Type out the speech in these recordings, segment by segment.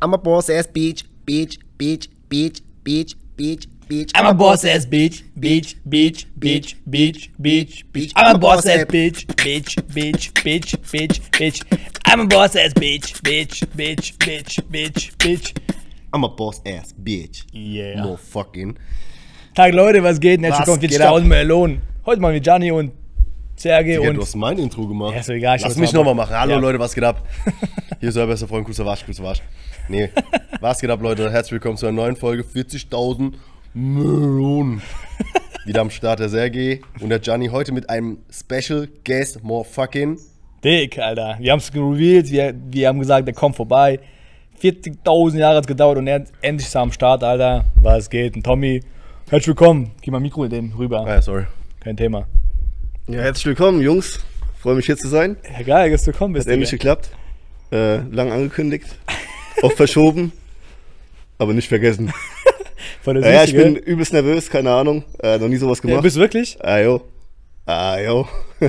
I'm a boss ass bitch, bitch, bitch, bitch, bitch, bitch, bitch. I'm a boss ass bitch, bitch, bitch, bitch, bitch, bitch, bitch. I'm a boss ass bitch, bitch, bitch, bitch, bitch, bitch. I'm a boss ass bitch, bitch, bitch, bitch, bitch, bitch. I'm a boss ass bitch. Yeah. Motherfucking. Tag Leute, was geht? Herzlich willkommen, geht 40.000 Melonen. Heute mal mit Gianni und Sergej Ja, und... du hast mein Intro gemacht. Ja, ist egal, ich Lass mich mal nochmal machen. Hallo Ja. Leute, was geht ab? Hier ist euer bester Freund, Grüße Wasch, Grüße Wasch. Nee, was geht ab, Leute? Herzlich willkommen zu einer neuen Folge 40.000 Melonen. Wieder am Start der Sergej und der Gianni heute mit einem Special Guest, Motherfucking. Dick, Alter. Wir haben es revealed, wir, wir haben gesagt, der kommt vorbei. 40.000 Jahre hat es gedauert und er endlich ist er am Start, Alter. Was geht? Und Tommy, herzlich willkommen. Gib mal Mikro den rüber. Ah ja, sorry. Kein Thema. Ja, herzlich willkommen, Jungs. Freue mich hier zu sein. Ja, geil, dass du gekommen bist. Hat endlich geklappt. Äh, lang angekündigt. Oft verschoben. Aber nicht vergessen. Voll der Ja, ja, ich bin übelst nervös, keine Ahnung. Äh, noch nie sowas Ja, gemacht. bist du wirklich? ah, jo. Ah, jo.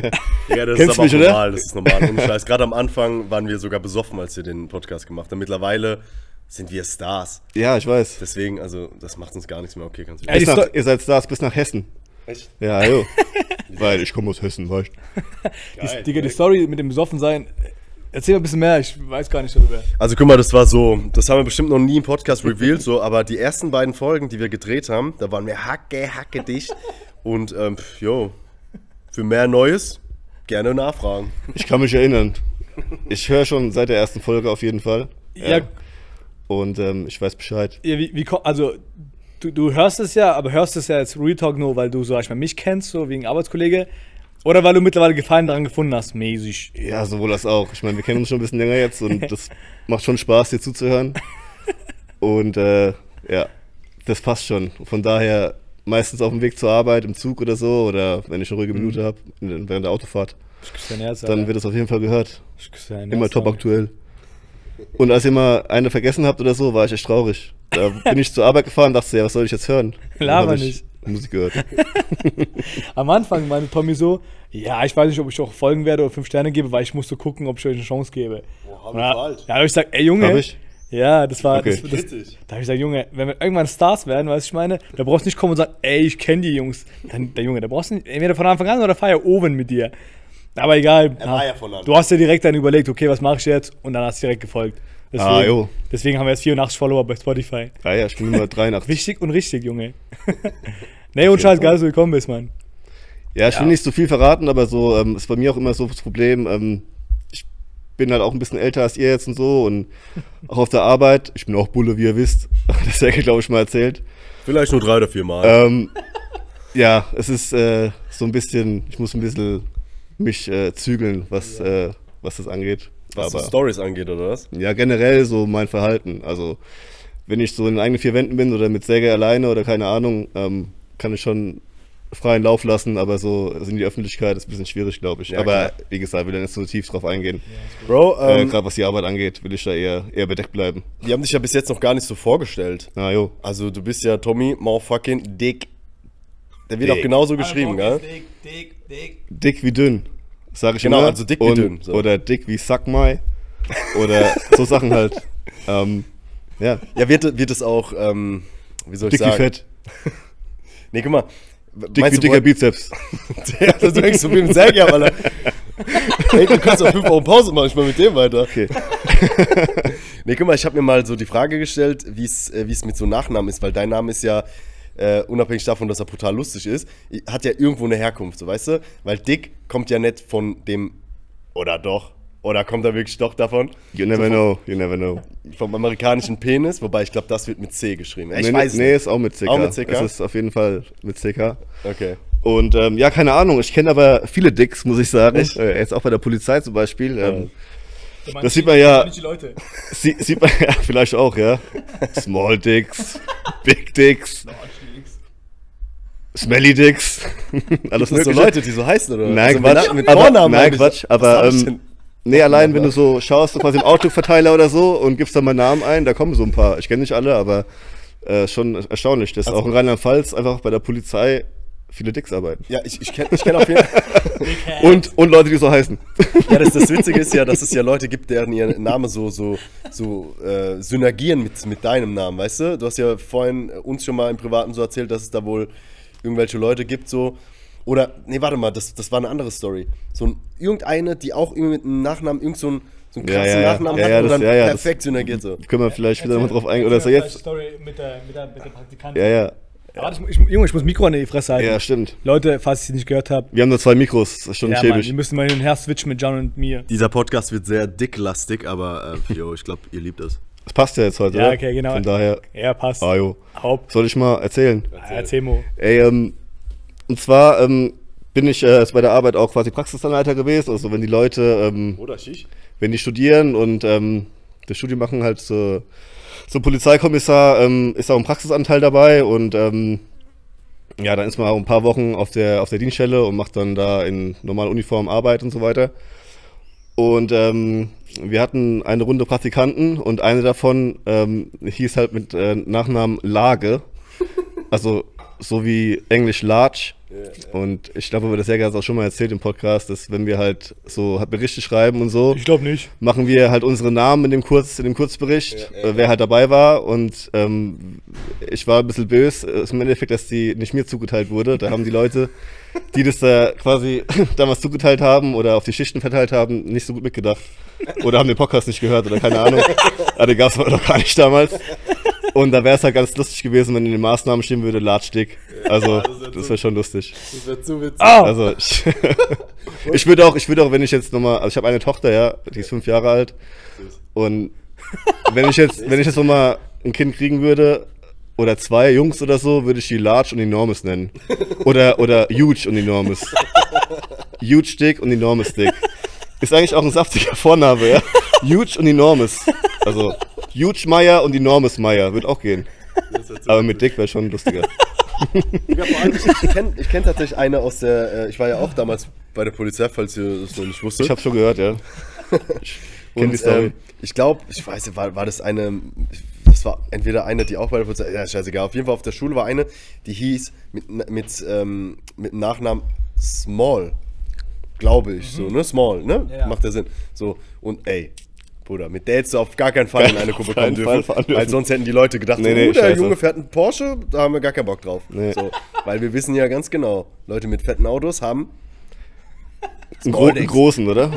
Ja, das Kennst ist aber mich, auch oder? normal, das ist normal. Ohne Scheiß. Gerade am Anfang waren wir sogar besoffen, als wir den Podcast gemacht haben. Mittlerweile sind wir Stars. ja, ich weiß. Deswegen, also, das macht uns gar nichts mehr. Okay, kannst du Ja, ihr seid Stars bis nach Hessen. Echt? Ja, jo. Weil ich komme aus Hessen, weißt Geil. Digga, die Story mit dem Besoffensein. Erzähl mal ein bisschen mehr, ich weiß gar nicht darüber. Also guck mal, das war so, das haben wir bestimmt noch nie im Podcast revealed, so, aber die ersten beiden Folgen, die wir gedreht haben, da waren wir hacke, hacke dicht. Und ähm, jo, für mehr Neues gerne nachfragen. Ich kann mich erinnern. Ich höre schon seit der ersten Folge auf jeden Fall. Ja, Und ähm, ich weiß Bescheid. ja wie, wie, also, du, du hörst es ja, aber hörst es ja jetzt Real Talk nur, weil du, sag ich mal, mich kennst, so wegen Arbeitskollege. Oder weil du mittlerweile Gefallen daran gefunden hast, mäßig. Ja, sowohl das auch. Ich meine, wir kennen uns schon ein bisschen länger jetzt und das macht schon Spaß, dir zuzuhören. Und äh, ja, das passt schon. Von daher meistens auf dem Weg zur Arbeit, im Zug oder so, oder wenn ich eine ruhige Minute habe, während der Autofahrt, Herz, dann wird das auf jeden Fall gehört. Immer top aktuell. Und als ihr mal eine vergessen habt oder so, war ich echt traurig. Da bin ich zur Arbeit gefahren und dachte, ja, was soll ich jetzt hören? Laber nicht. Musik gehört. Am Anfang meinte Tommy so, ja, ich weiß nicht, ob ich auch folgen werde oder fünf Sterne gebe, weil ich musste gucken, ob ich euch eine Chance gebe. hab Und da, ja, habe ich gesagt, ey Junge. Hab ich? Ja, das war. Okay. Das, das, da habe ich gesagt, Junge, wenn wir irgendwann Stars werden, weißt du, ich meine, da brauchst du nicht kommen und sagen, ey, ich kenne die Jungs. Dann, der Junge, da brauchst du nicht, entweder von Anfang an oder fahr ja oben mit dir. Aber egal. Er war ja von Anfang Du hast dir direkt dann überlegt, okay, was mache ich jetzt? Und dann hast du direkt gefolgt. Deswegen, Ah, jo. deswegen haben wir jetzt 84 Follower bei Spotify. Ah ja, ich bin immer 83. Wichtig und richtig, Junge. nee, und scheiß geil, dass du gekommen bist, Mann. Ja, ich will nicht so viel verraten, aber so ähm, ist bei mir auch immer so das Problem. Ähm, ich bin halt auch ein bisschen älter als ihr jetzt und so und auch auf der Arbeit. Ich bin auch Bulle, wie ihr wisst. Das hat glaube ich, mal erzählt. Vielleicht nur drei oder vier Mal. Ähm, ja, es ist äh, so ein bisschen, ich muss ein bisschen mich äh, zügeln, was, äh, was das angeht. Was so Stories angeht, oder was? ja, generell so mein Verhalten. Also, wenn ich so in eigenen vier Wänden bin oder mit Säge alleine oder keine Ahnung, ähm, kann ich schon freien Lauf lassen, aber so also in die Öffentlichkeit ist ein bisschen schwierig, glaube ich. Ja, aber klar. wie gesagt, will da nicht so tief drauf eingehen. Bro, Äh, ähm, Gerade was die Arbeit angeht, will ich da eher, eher bedeckt bleiben. die haben dich ja bis jetzt noch gar nicht so vorgestellt. Na jo. Also du bist ja Tommy motherfucking Dick. Der wird Dick. auch genauso geschrieben, gell? Dick, dick, dick. Dick wie dünn, sage ich Genau, immer. also dick wie Und- dünn, so. Oder dick wie Sackmai. Oder so Sachen halt. Ähm, ja, Ja, wird, wird es auch, ähm, wie soll ich dick wie sagen? fett. Nee, guck mal. Dick Meinst wie du, dicker Bizeps. Ja, das du denkst so viel mit Sergej, ab, Alter. Ey, du kannst auch fünf Wochen Pause machen, ich mal mit dem weiter. Okay. Nee, guck mal, ich habe mir mal so die Frage gestellt, wie es äh, wie es mit so Nachnamen ist, weil dein Name ist ja, äh, unabhängig davon, dass er brutal lustig ist, hat ja irgendwo eine Herkunft, so weißt du? Weil Dick kommt ja nicht von dem, oder doch, oder kommt er wirklich doch davon? You never know, you never know. Vom amerikanischen Penis, wobei ich glaube, das wird mit C geschrieben. Ich nee, weiß nee, nicht. ist auch mit CK. Auch mit CK? Es ist auf jeden Fall mit CK. Okay. Und ähm, ja, keine Ahnung, ich kenne aber viele Dicks, muss ich sagen. Echt? Äh, jetzt auch bei der Polizei zum Beispiel. Ähm, meinst Das sieht man ja- nicht die Leute. sie, sieht man ja vielleicht auch, ja. Small Dicks, Big Dicks, Smelly Dicks. Alles Das sind so mögliche. Leute, die so heißen, oder? Nein, also mit Quatsch. Na- Mit aber, Vornamen nein. Quatsch. Aber ähm, nee, allein wenn du so schaust, quasi im Outlook-Verteiler oder so und gibst da mal Namen ein, da kommen so ein paar. Ich kenne nicht alle, aber äh, schon erstaunlich. Das ist Also auch in Rheinland-Pfalz einfach bei der Polizei viele Dicks arbeiten. Ja, ich, ich kenne ich kenn auf jeden Fall. Und, und Leute, die so heißen. Ja, das, das Witzige ist ja, dass es ja Leute gibt, deren ihr Name so, so, so äh, synergieren mit, mit deinem Namen, weißt du? Du hast ja vorhin uns schon mal im Privaten so erzählt, dass es da wohl irgendwelche Leute gibt, so. Oder, nee, warte mal, das, das war eine andere Story. So ein, irgendeine, die auch irgendwie mit einem Nachnamen, irgend so ein so einen krassen ja, ja. Nachnamen Ja, hat ja, und das- dann ja, perfekt synergiert so. Können wir vielleicht wieder nochmal drauf eingehen. Oder ist er mal jetzt? die Story mit der, mit der, mit der Praktikantin. Ja, ja. Warte, ich, ich, Junge, ich muss Mikro an die Fresse halten. Ja, stimmt. Leute, falls ihr sie nicht gehört habt, Wir haben nur zwei Mikros, das ist schon ja, Mann, schäbig. wir müssen mal hin und her switchen mit John und mir. Dieser Podcast wird sehr dicklastig, aber äh, yo, ich glaube, ihr liebt das. Das passt ja jetzt heute, Ja, oder? okay, genau. Von daher, Ja, passt. ah jo. Haupt. Soll ich mal erzählen? Erzähl Mo. Ey, ähm, und zwar ähm, bin ich äh, bei der Arbeit auch quasi Praxisanleiter gewesen. Also wenn die Leute, ähm, Oder Schicht? wenn die studieren und ähm, das Studium machen halt so, so Polizeikommissar, ähm, ist auch ein Praxisanteil dabei und ähm, ja, dann ist man auch ein paar Wochen auf der, auf der Dienststelle und macht dann da in normaler Uniform Arbeit und so weiter. Und ähm, wir hatten eine Runde Praktikanten und eine davon ähm, hieß halt mit äh, Nachnamen Lage. Also so wie Englisch Large. Und ich glaube, wir das ja auch schon mal erzählt im Podcast, dass wenn wir halt so halt Berichte schreiben und so, Ich glaube nicht. machen wir halt unsere Namen in dem, Kurz, in dem Kurzbericht, äh, wer halt dabei war. Und ähm, ich war ein bisschen böse, äh, im Endeffekt, dass die nicht mir zugeteilt wurde. Da haben die Leute, die das da quasi damals zugeteilt haben oder auf die Schichten verteilt haben, nicht so gut mitgedacht. Oder haben den Podcast nicht gehört oder keine Ahnung. Aber den gab es noch gar nicht damals. Und da wäre es halt ganz lustig gewesen, wenn in den Maßnahmen stehen würde, Latschdick. Also, das wäre schon lustig. Das wird zu witzig. Ah! Also ich, ich würde auch, ich würde auch, wenn ich jetzt nochmal, also ich habe eine Tochter, ja, die ist fünf Jahre alt. Und wenn ich jetzt, wenn ich jetzt nochmal ein Kind kriegen würde, oder zwei Jungs oder so, würde ich die Large und Enormous nennen. Oder, oder Huge und Enormous. Huge Dick und Enormous Dick. Ist eigentlich auch ein saftiger Vorname, ja. Huge und Enormous. Also Huge Meier und Enormous Meier wird auch gehen. Aber mit Dick wäre schon lustiger. Ja, vor allem, ich, ich kenne ich kenn tatsächlich eine aus der, äh, ich war ja auch damals bei der Polizei, falls ihr das noch nicht wusstet. Ich habe schon gehört, ja. Ich kenn Und die Story. ähm, ich glaube, ich weiß nicht, war, war das eine, das war entweder eine, die auch bei der Polizei, ja, scheißegal, auf jeden Fall auf der Schule war eine, die hieß mit, mit, ähm, mit dem Nachnamen Small, glaube ich, so, ne, Small, ne, Ja. macht ja Sinn, so, und ey, Bruder, mit der hättest du auf gar keinen Fall in eine Gruppe kommen Fall dürfen, fahren dürfen. weil sonst hätten die Leute gedacht, Nee, nee, oh, der. Junge fährt einen Porsche, da haben wir gar keinen Bock drauf, Nee. so, weil wir wissen ja ganz genau, Leute mit fetten Autos haben Einen, gro einen großen, oder?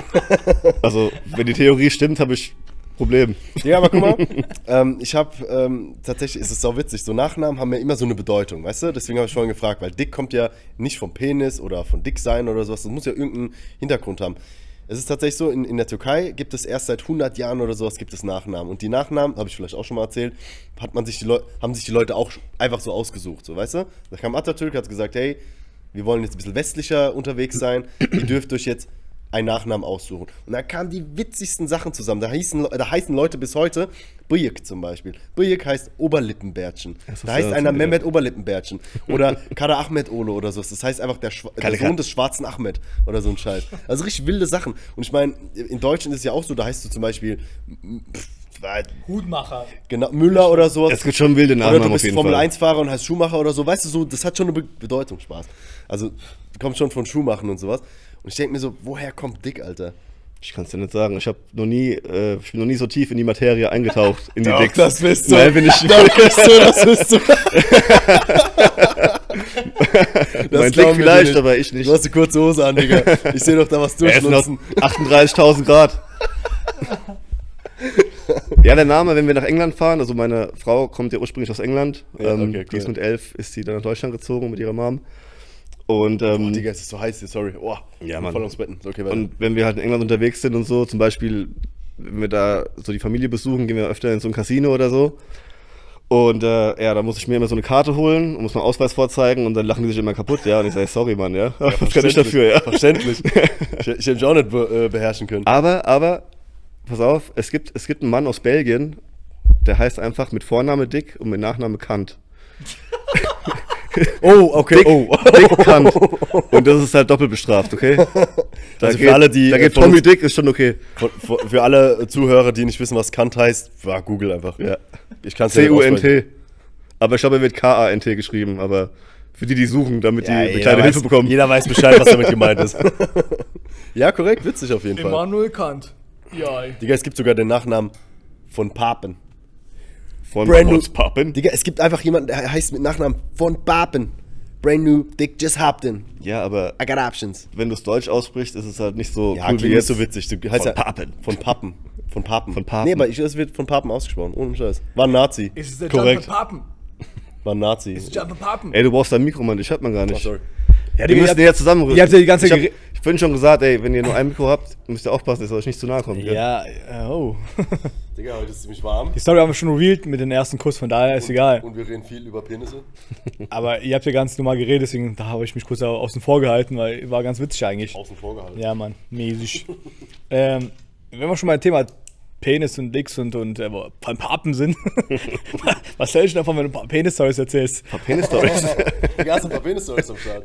Also, wenn die Theorie stimmt, habe ich Problem. Ja, aber guck mal, ähm, ich habe ähm, tatsächlich, ist es sau witzig, so Nachnamen haben ja immer so eine Bedeutung, weißt du? Deswegen habe ich vorhin gefragt, weil dick kommt ja nicht vom Penis oder von dick sein oder sowas, das muss ja irgendeinen Hintergrund haben. Es ist tatsächlich so, in, in der Türkei gibt es erst seit 100 Jahren oder sowas gibt es Nachnamen. Und die Nachnamen, habe ich vielleicht auch schon mal erzählt, hat man sich die Leu haben sich die Leute auch einfach so ausgesucht, so weißt du? Da kam Atatürk, hat gesagt, hey, wir wollen jetzt ein bisschen westlicher unterwegs sein, ihr dürft euch jetzt einen Nachnamen aussuchen. Und da kamen die witzigsten Sachen zusammen. Da, hießen, da heißen Leute bis heute Bıyık zum Beispiel. Bıyık heißt Oberlippenbärtchen. Das Da heißt einer Mehmet Oberlippenbärtchen. Oder Kara Ahmed Olo oder so. Das heißt einfach der, Schwa der Sohn des schwarzen Ahmed oder so ein Scheiß. Also richtig wilde Sachen. Und ich meine, in Deutschland ist es ja auch so, da heißt du zum Beispiel pff, Hutmacher. genau, Müller oder sowas. Es gibt schon wilde Oder Nachnamen du bist jeden Formel Fall. 1-Fahrer und heißt Schumacher oder so. Weißt du, so, das hat schon eine Be Bedeutung, Spaß. Also, kommt schon von Schuhmachen und sowas. Und ich denke mir so, woher kommt Dick, Alter? Ich kann es dir nicht sagen. Ich habe noch nie, äh, ich bin noch nie so tief in die Materie eingetaucht, in die Doch, Dicks. das bist du. Nein, bin ich Das bist du, das bist du. mein Dick vielleicht, aber ich nicht. Du hast eine kurze Hose an, Digga. Ich sehe doch da was noch 38.000 Grad. ja, der Name, wenn wir nach England fahren, also meine Frau kommt ja ursprünglich aus England. Ja, ähm, okay, Die ist cool. mit elf, ist sie dann nach Deutschland gezogen mit ihrer Mom. Und, ähm, Oh, Digga, es ist so heiß hier, sorry. Oh, Ja, Mann. Voll ums Betten. Okay, weiter. Und wenn wir halt in England unterwegs sind und so, zum Beispiel, wenn wir da so die Familie besuchen, gehen wir öfter in so ein Casino oder so. Und äh, ja, da muss ich mir immer so eine Karte holen und muss meinen Ausweis vorzeigen und dann lachen die sich immer kaputt, ja. Und ich sage, sorry, Mann, ja. Was kann ich dafür, ja. Verständlich. ich, ich hätte mich auch nicht be äh, beherrschen können. Aber, aber, pass auf, es gibt, es gibt einen Mann aus Belgien, der heißt einfach mit Vorname Dick und mit Nachname Kant. Oh, okay. Dick, oh. Dick Kant. Und das ist halt doppelt bestraft, okay? Da Also für geht, alle, die, Da äh, geht von Tommy uns- Dick, ist schon okay. Für, für, für alle Zuhörer, die nicht wissen, was Kant heißt, ja, Google einfach. Ja. Ich kann es ja. C-U-N-T. Aber ich glaube, er wird K-A-N-T geschrieben, aber Für die, die suchen, damit die Ja, eine jeder kleine weiß, Hilfe bekommen. Jeder weiß Bescheid, was damit gemeint ist. ja, korrekt, witzig auf jeden Fall. Emanuel Kant. Ja. Digga, es gibt sogar den Nachnamen von Papen. Von Brand new- Pappen. Digga, es gibt einfach jemanden, der heißt mit Nachnamen von Papen. Brand new, Dick just hopped in. Ja, aber I got options. wenn du es deutsch aussprichst, ist es halt nicht so Ja, cool klingt wie jetzt. so witzig. Du heißt Von ja Papen. Von Pappen. Von Papen. Von Papen. Nee, aber ich, es wird von Papen ausgesprochen. Ohne Scheiß. War ein Nazi. Ist es der Korrekt. Papen? War ein Nazi. Jumper Papen? Ey, du brauchst dein Mikro, Mann, ich hört man gar nicht. Oh, sorry. Ja, Wir müssen näher zusammenrücken. ihr habt ja die ganze ich, ich bin schon gesagt, ey, wenn ihr nur ein Mikro habt, müsst ihr aufpassen, dass ihr euch nicht zu nahe kommt. gell? Ja, äh, oh. Digga, heute ist ziemlich warm. Die Story haben wir schon revealed mit dem ersten Kuss, von daher ist egal. Und wir reden viel über Penisse. Aber ihr habt ja ganz normal geredet, deswegen da habe ich mich kurz au- außen vor gehalten, weil war ganz witzig eigentlich. Außen vor gehalten. Ja, Mann, mäßig. ähm, wenn wir schon mal ein Thema Penis und Dicks und, und äh, von Papen sind, was hältst du davon, wenn du ein paar Penis-Stories erzählst? Penis-Stories. Digga, hast ein paar Penis-Stories am Start?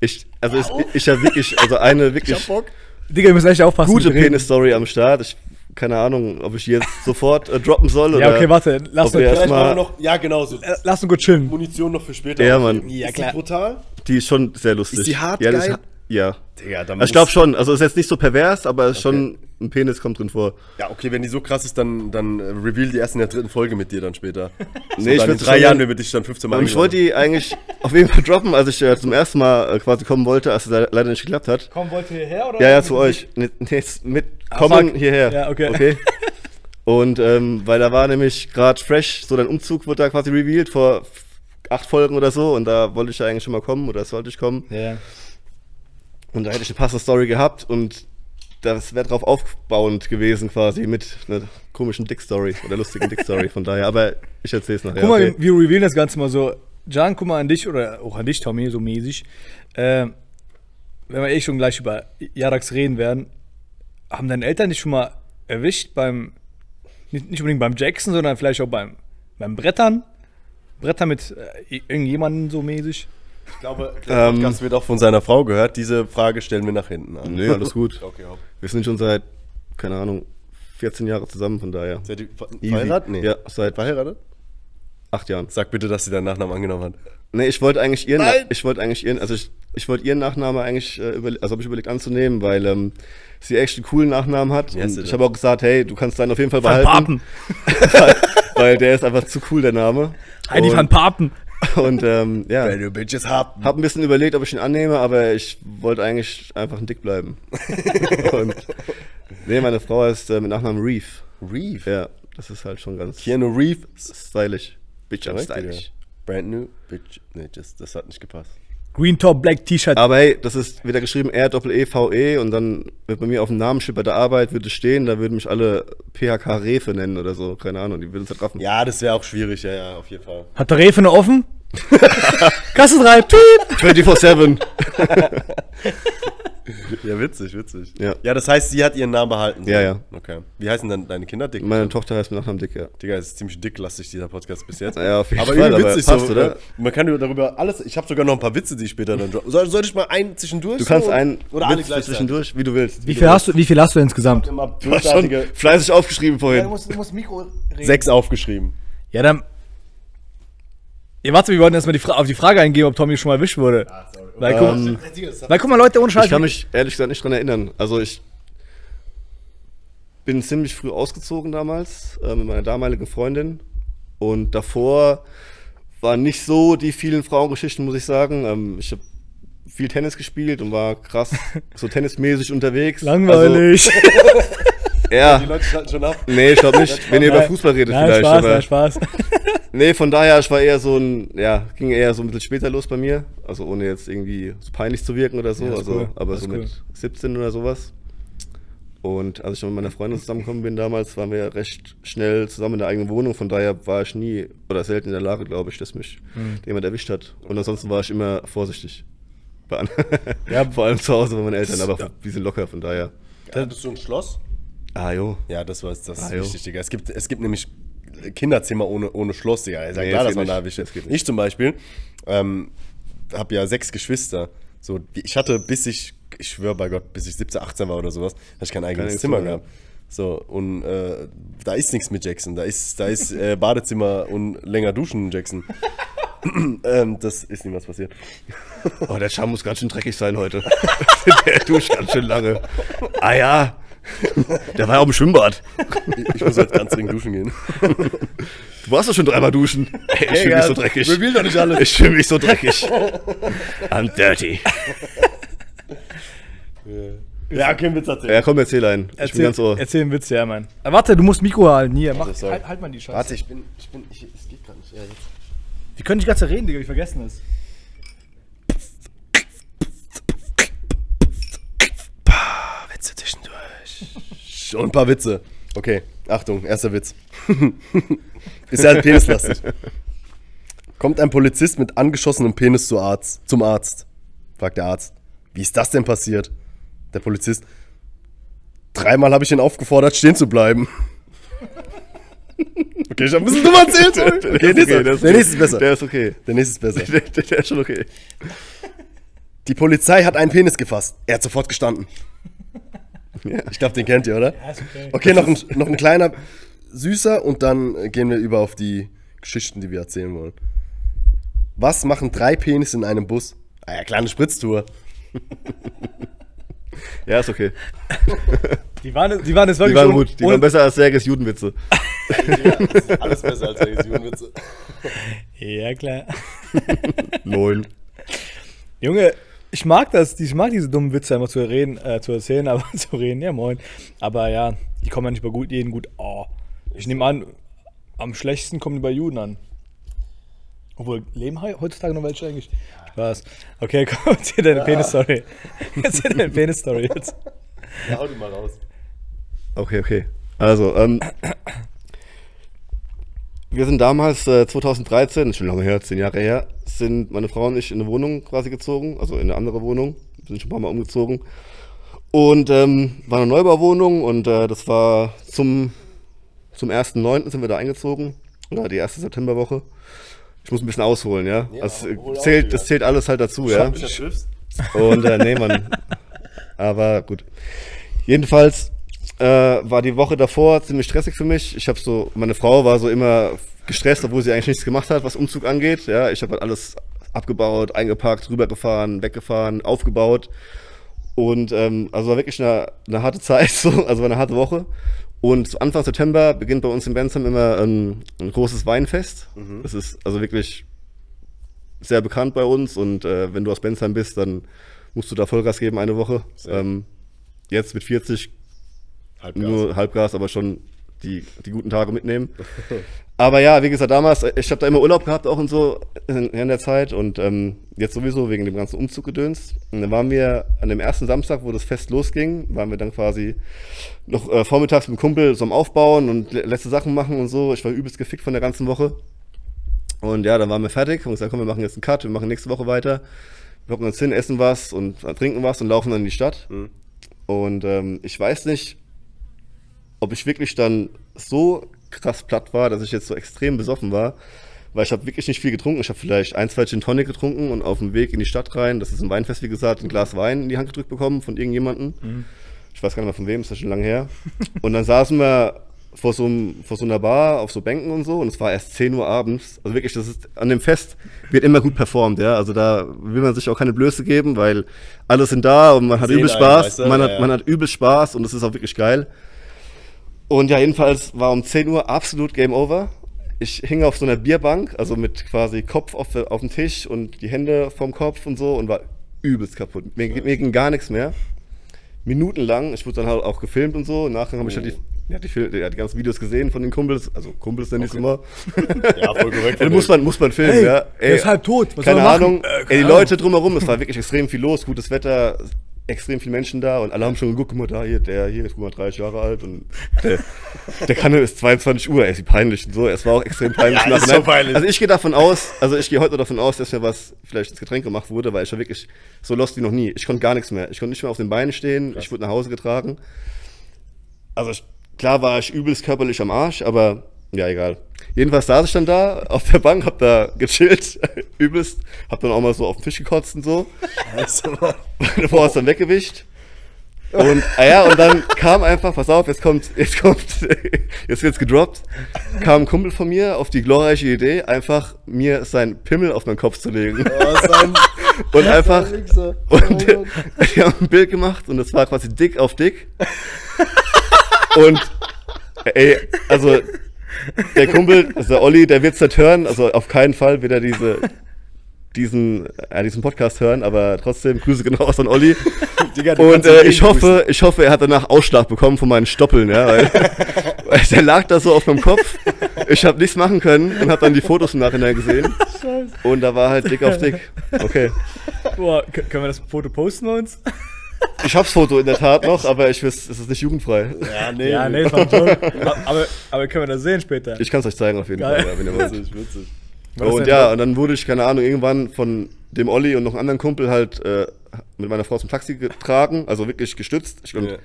Ich, also ich, ich habe wirklich, also eine wirklich Bock. Digga, ihr müsst echt aufpassen. gute. Penis-Story am Start. Ich, keine Ahnung, ob ich die jetzt sofort äh, droppen soll oder. Ja, okay, warte, lass ob wir uns, erst Vielleicht mal- machen wir noch, ja genau, so lass uns gut chillen. Munition noch für später. Ja. Mann. Ja, ist klar. Die brutal? Die ist schon sehr lustig. Ist die hart ja, geil? Ja. Digga, dann ich glaube schon. Also ist jetzt nicht so pervers, aber es ist schon ein Penis kommt drin vor. Ja, okay, wenn die so krass ist, dann, dann äh, reveal die erst in der dritten Folge mit dir dann später. So, Nee, ich würd's drei Jahren, wenn wir dich dann 15 Mal Und ich wollte die eigentlich auf jeden Fall droppen, als ich äh, zum ersten Mal äh, quasi kommen wollte, als es le- leider nicht geklappt hat. Komm, wollt ihr hierher oder? Ja, ja, zu euch. Nee, nee, jetzt mit Ah, kommen fuck. hierher. Ja, okay. Und ähm, weil da war nämlich gerade fresh, so dein Umzug wurde da quasi revealed vor acht Folgen oder so und da wollte ich ja eigentlich schon mal kommen oder sollte ich kommen. Ja. Und da hätte ich eine passende Story gehabt und das wäre drauf aufbauend gewesen quasi mit einer komischen Dick-Story oder lustigen Dick-Story von daher. Aber ich erzähl's nachher. Guck mal, okay. wir revealen das Ganze mal so. Jan, guck mal an dich oder auch an dich, Tommy, so mäßig. Ähm, wenn wir eh schon gleich über Jarax reden werden, haben deine Eltern dich schon mal erwischt beim, nicht, nicht unbedingt beim Jackson, sondern vielleicht auch beim, beim Brettern? Bretter mit äh, irgendjemandem so mäßig? Ich glaube, der Podcast wird auch von seiner Frau gehört. Diese Frage stellen wir nach hinten an. Nee, alles gut. Okay, hopp. Wir sind schon seit, keine Ahnung, 14 Jahre zusammen, von daher. Seid ihr ver- Easy. verheiratet? Nee. Ja, seit Verheiratet? acht Jahren. Sag bitte, dass sie deinen Nachnamen angenommen hat. Nee, ich wollte eigentlich ihren, Nein! ich wollte eigentlich ihren, also ich, ich wollte ihren Nachnamen eigentlich, äh, also habe ich überlegt anzunehmen, weil ähm, sie echt einen coolen Nachnamen hat. Heißt Und ich habe auch gesagt, hey, du kannst deinen auf jeden Fall Van behalten, Papen. weil, weil der ist einfach zu cool, der Name. Heidi und, van Papen. Und ähm, ja, Wenn du Bitches habt. habe ein bisschen überlegt, ob ich ihn annehme, aber ich wollte eigentlich einfach ein Dick bleiben. und nee, meine Frau heißt äh, mit Nachnamen Reef. Reef. Ja, das ist halt schon ganz Keanu Reeves. stylisch. Bitch, I'm stylish. Brand new. Bitch. Nee, das, das hat nicht gepasst. Green Top, Black T-Shirt. Aber hey, das ist wieder geschrieben R-E-E-V-E und dann wird bei mir auf dem Namensschild bei der Arbeit würde stehen, da würden mich alle PHK Refe nennen oder so. Keine Ahnung, die würden es halt raffen. Ja, das wäre auch schwierig, ja, ja, auf jeden Fall. Hat der Refe noch offen? Kasse 3, piep. 24-7. Ja, witzig, witzig. Ja. Ja, das heißt, sie hat ihren Namen behalten. Ja, ja. Okay. Wie heißen dann deine Kinder? Dick? Meine Tochter heißt mit Nachnamen Dick, ja. Digga, es ist ziemlich dicklastig, dieser Podcast bis jetzt. Ja, auf jeden aber Fall, übel aber witzig, passt, so, oder? äh, Man kann über- darüber alles. Ich habe sogar noch ein paar Witze, die ich später dann droppen. Soll, soll ich mal einen zwischendurch? Du kannst so? einen Oder alle Witz gleich zwischendurch, wie du willst. Wie viel, hast du, wie viel hast du insgesamt? Du hast schon fleißig aufgeschrieben vorhin. musst, du musst Mikro reden. sechs aufgeschrieben. Ja, dann. Ja, warte, wir wollten erstmal die auf die Frage eingehen, ob Tommy schon mal erwischt wurde. Weil, guck, Ähm, weil guck mal, Leute, ohne Scheiß. Ich kann mich ehrlich gesagt nicht dran erinnern. Also ich bin ziemlich früh ausgezogen damals äh, mit meiner damaligen Freundin. Und davor waren nicht so die vielen Frauengeschichten, muss ich sagen. Ähm, ich habe viel Tennis gespielt und war krass so tennismäßig unterwegs. Langweilig. Also, ja, Die Leute schalten schon ab. nee, ich glaube nicht, wenn ihr über Fußball redet Nein, vielleicht. Spaß, aber, nein, Spaß. Nee, von daher, ich war eher so ein, ja, ging eher so ein bisschen später los bei mir. Also ohne jetzt irgendwie so peinlich zu wirken oder so. Ja, also, cool. aber Das so ist mit 17 oder sowas. Und als ich dann mit meiner Freundin zusammengekommen bin damals, waren wir recht schnell zusammen in der eigenen Wohnung. Von daher war ich nie oder selten in der Lage, glaube ich, dass mich Hm. jemand erwischt hat. Und ansonsten war ich immer vorsichtig. Ja, vor allem zu Hause bei meinen Eltern, aber die sind locker, von daher. Hattest du ein Schloss? Ah, jo. Ja, das war das ist Ah, wichtig, Digga. Es gibt, es gibt nämlich Kinderzimmer ohne, ohne Schloss, Digga. Ist ja Nee, klar, das dass man geht da nicht. erwischt wird. nicht. Ich zum Beispiel ähm, habe ja sechs Geschwister. So, ich hatte, bis ich, ich schwöre bei Gott, bis ich 17, 18 war oder sowas, hatte ich kein eigenes eigenes Zimmer gehabt. So, und äh, da ist nichts mit Jackson. Da ist, da ist äh, Badezimmer und länger duschen Jackson. ähm, das ist niemals passiert. Oh, der Charme muss ganz schön dreckig sein heute. der duscht ganz schön lange. Ah ja, der war ja auch im Schwimmbad. Ich muss jetzt ganz dringend duschen gehen. Du warst doch schon dreimal duschen. Ey, ich fühle mich so dreckig. will doch nicht alles. Ich fühle mich so dreckig. I'm dirty. Ja, okay, Witz erzählen. Ja, komm, erzähl einen. Ich bin Erzähl, ganz ohr. erzähl einen Witz, ja, Mann. Ah, warte, du musst Mikro halten. Hier, mach, sorry. halt, halt mal die Scheiße. Warte, ich bin, ich bin, ich, es geht gerade nicht. Ja, jetzt. Wir können nicht ganz reden, Digga, ich vergessen es. Witze zwischendurch. Und ein paar Witze. Okay, Achtung, erster Witz. ist ja halt penislastig. Kommt ein Polizist mit angeschossenem Penis zu Arzt, zum Arzt. Fragt der Arzt. Wie ist das denn passiert? Der Polizist. Dreimal habe ich ihn aufgefordert, stehen zu bleiben. Okay, ich hab ein bisschen dumm erzählt. Der der ist der nächste ist besser. Der ist okay. Der nächste ist besser. Der, der, der ist schon okay. Die Polizei hat einen Penis gefasst. Er hat sofort gestanden. Ja. Ich glaube, den kennt ihr, oder? Ja, ist okay. Okay, noch ein, noch ein kleiner süßer und dann äh, gehen wir über auf die Geschichten, die wir erzählen wollen. Was machen drei Penisse in einem Bus? Ah ja, kleine Spritztour. Ja, ist okay. Die waren, die waren jetzt Die wirklich waren ohne- gut. Die waren besser als Serges Judenwitze. Alles besser als der Judenwitze. Ja, klar. Neun. Junge, ich mag das, ich mag diese dummen Witze einfach zu reden, äh, zu erzählen, aber zu reden, ja moin. Aber ja, die kommen ja nicht bei gut, jeden gut. Oh. Ich nehme an, am schlechtesten kommen die bei Juden an. Obwohl, leben he- heutzutage noch welche eigentlich? Spaß. Okay, komm, erzähl deine Penis-Story. Erzähl deine Penis-Story jetzt. Ja, hau die mal raus. Okay, okay. Also, ähm, wir sind damals, äh, 2013, schon lange her, zehn Jahre her, sind meine Frau und ich in eine Wohnung quasi gezogen, also in eine andere Wohnung. Wir sind schon ein paar Mal umgezogen. Und ähm, war eine Neubauwohnung und äh, das war zum, zum 1.9. sind wir da eingezogen. Oder die erste Septemberwoche. Ich muss ein bisschen ausholen, ja. Ja, also, zählt, das zählt alles halt dazu, ja. Mich triffst. Und äh, nee, Mann. Aber gut. Jedenfalls äh, war die Woche davor ziemlich stressig für mich. Ich habe so, meine Frau war so immer gestresst, obwohl sie eigentlich nichts gemacht hat, was Umzug angeht. Ja, ich habe halt alles abgebaut, eingepackt, rübergefahren, weggefahren, aufgebaut. Und ähm, also war wirklich eine, eine harte Zeit, so, also war eine harte Woche. Und Anfang September beginnt bei uns in Bensheim immer ähm, ein großes Weinfest. Das ist also wirklich sehr bekannt bei uns und äh, wenn du aus Bensheim bist, dann musst du da Vollgas geben eine Woche. Ähm, jetzt mit 40 nur Halbgas, aber schon die, die guten Tage mitnehmen. aber ja, wie gesagt, damals, äh, ich habe da immer Urlaub gehabt auch und so in, in der Zeit und ähm, jetzt sowieso wegen dem ganzen Umzug gedönst. Und dann waren wir an dem ersten Samstag, wo das Fest losging, waren wir dann quasi noch äh, vormittags mit dem Kumpel so am Aufbauen und le- letzte Sachen machen und so. Ich war übelst gefickt von der ganzen Woche. Und ja, dann waren wir fertig und gesagt, komm, wir machen jetzt einen Cut, wir machen nächste Woche weiter. Wir hocken uns hin, essen was und äh, trinken was und laufen dann in die Stadt. Und ähm, ich weiß nicht, ob ich wirklich dann so krass platt war, dass ich jetzt so extrem besoffen war. Weil ich habe wirklich nicht viel getrunken. Ich habe vielleicht ein, zwei Gin Tonic getrunken und auf dem Weg in die Stadt rein, das ist ein Weinfest, wie gesagt, ein Glas Wein in die Hand gedrückt bekommen von irgendjemandem. Ich weiß gar nicht mehr von wem, ist ja schon lange her. Und dann saßen wir vor so, einem, vor so einer Bar auf so Bänken und so und es war erst 10 Uhr abends. Also wirklich, das ist an dem Fest wird immer gut performt, ja. Also da will man sich auch keine Blöße geben, weil alle sind da und man hat übel einen, Spaß. weißt du? man, Ja, hat, ja. man hat übel Spaß und es ist auch wirklich geil. Und ja, jedenfalls war um 10 Uhr absolut Game Over. Ich hing auf so einer Bierbank, also mit quasi Kopf auf, auf dem Tisch und die Hände vom Kopf und so und war übelst kaputt. Mir, mir ging gar nichts mehr. Minutenlang, ich wurde dann halt auch gefilmt und so. Nachher habe ich halt die, ja, die, ja, die ganzen Videos gesehen von den Kumpels, also Kumpels nenne ich es immer. Ja, voll korrekt. Muss man, muss man filmen, Ey, ja. der ist halb tot, was keine er? Ahnung. Äh, keine Ey, die Ahnung. Leute drumherum, es war wirklich extrem viel los, gutes Wetter, extrem viele Menschen da und alle haben schon geguckt, guck mal da, hier, der hier ist guck mal 30 Jahre alt und der, der kann ist 22 Uhr, ey, ist peinlich und so. Es war auch extrem peinlich. Ja, schon peinlich. Also ich gehe davon aus, also ich gehe heute davon aus, dass mir was vielleicht ins Getränk gemacht wurde, weil ich war wirklich so lost wie noch nie. Ich konnte gar nichts mehr. Ich konnte nicht mehr auf den Beinen stehen, ich wurde nach Hause getragen. Also ich, klar war ich übelst körperlich am Arsch, aber ja, egal. Jedenfalls saß ich dann da auf der Bank, hab da gechillt, übelst, hab dann auch mal so auf den Tisch gekotzt und so. Meine Frau hat's dann weggewischt. Und, ah ja, und dann kam einfach, pass auf, jetzt kommt, jetzt kommt, jetzt wird's gedroppt, kam ein Kumpel von mir auf die glorreiche Idee, einfach mir seinen Pimmel auf meinen Kopf zu legen. Oh, sein, Und einfach, und Oh Gott. die haben ein Bild gemacht und das war quasi dick auf dick. Und, ey, also, der Kumpel, also der Olli, der wird's nicht hören, also auf keinen Fall wird er diese, diesen, äh, diesen Podcast hören, aber trotzdem, Grüße genau aus an Olli. Digga, Und äh, ich hoffe, ich hoffe, er hat danach Ausschlag bekommen von meinen Stoppeln, ja, weil, weil der lag da so auf meinem Kopf. Ich habe nichts machen können und habe dann die Fotos im Nachhinein gesehen. Und da war halt dick auf dick. Okay. Boah, können wir das Foto posten bei uns? Ich hab's Foto in der Tat noch, aber ich weiß, es ist nicht jugendfrei. Ja, nee. Ja, nee, war Joke. aber, aber können wir das sehen später? Ich kann es euch zeigen auf jeden Geil. Fall, ja, wenn ihr wollt. Witzig, witzig. Das Und ja, und dann wurde ich, keine Ahnung, irgendwann von dem Olli und noch einem anderen Kumpel halt äh, mit meiner Frau zum Taxi getragen, also wirklich gestützt. Ich, und, Ja.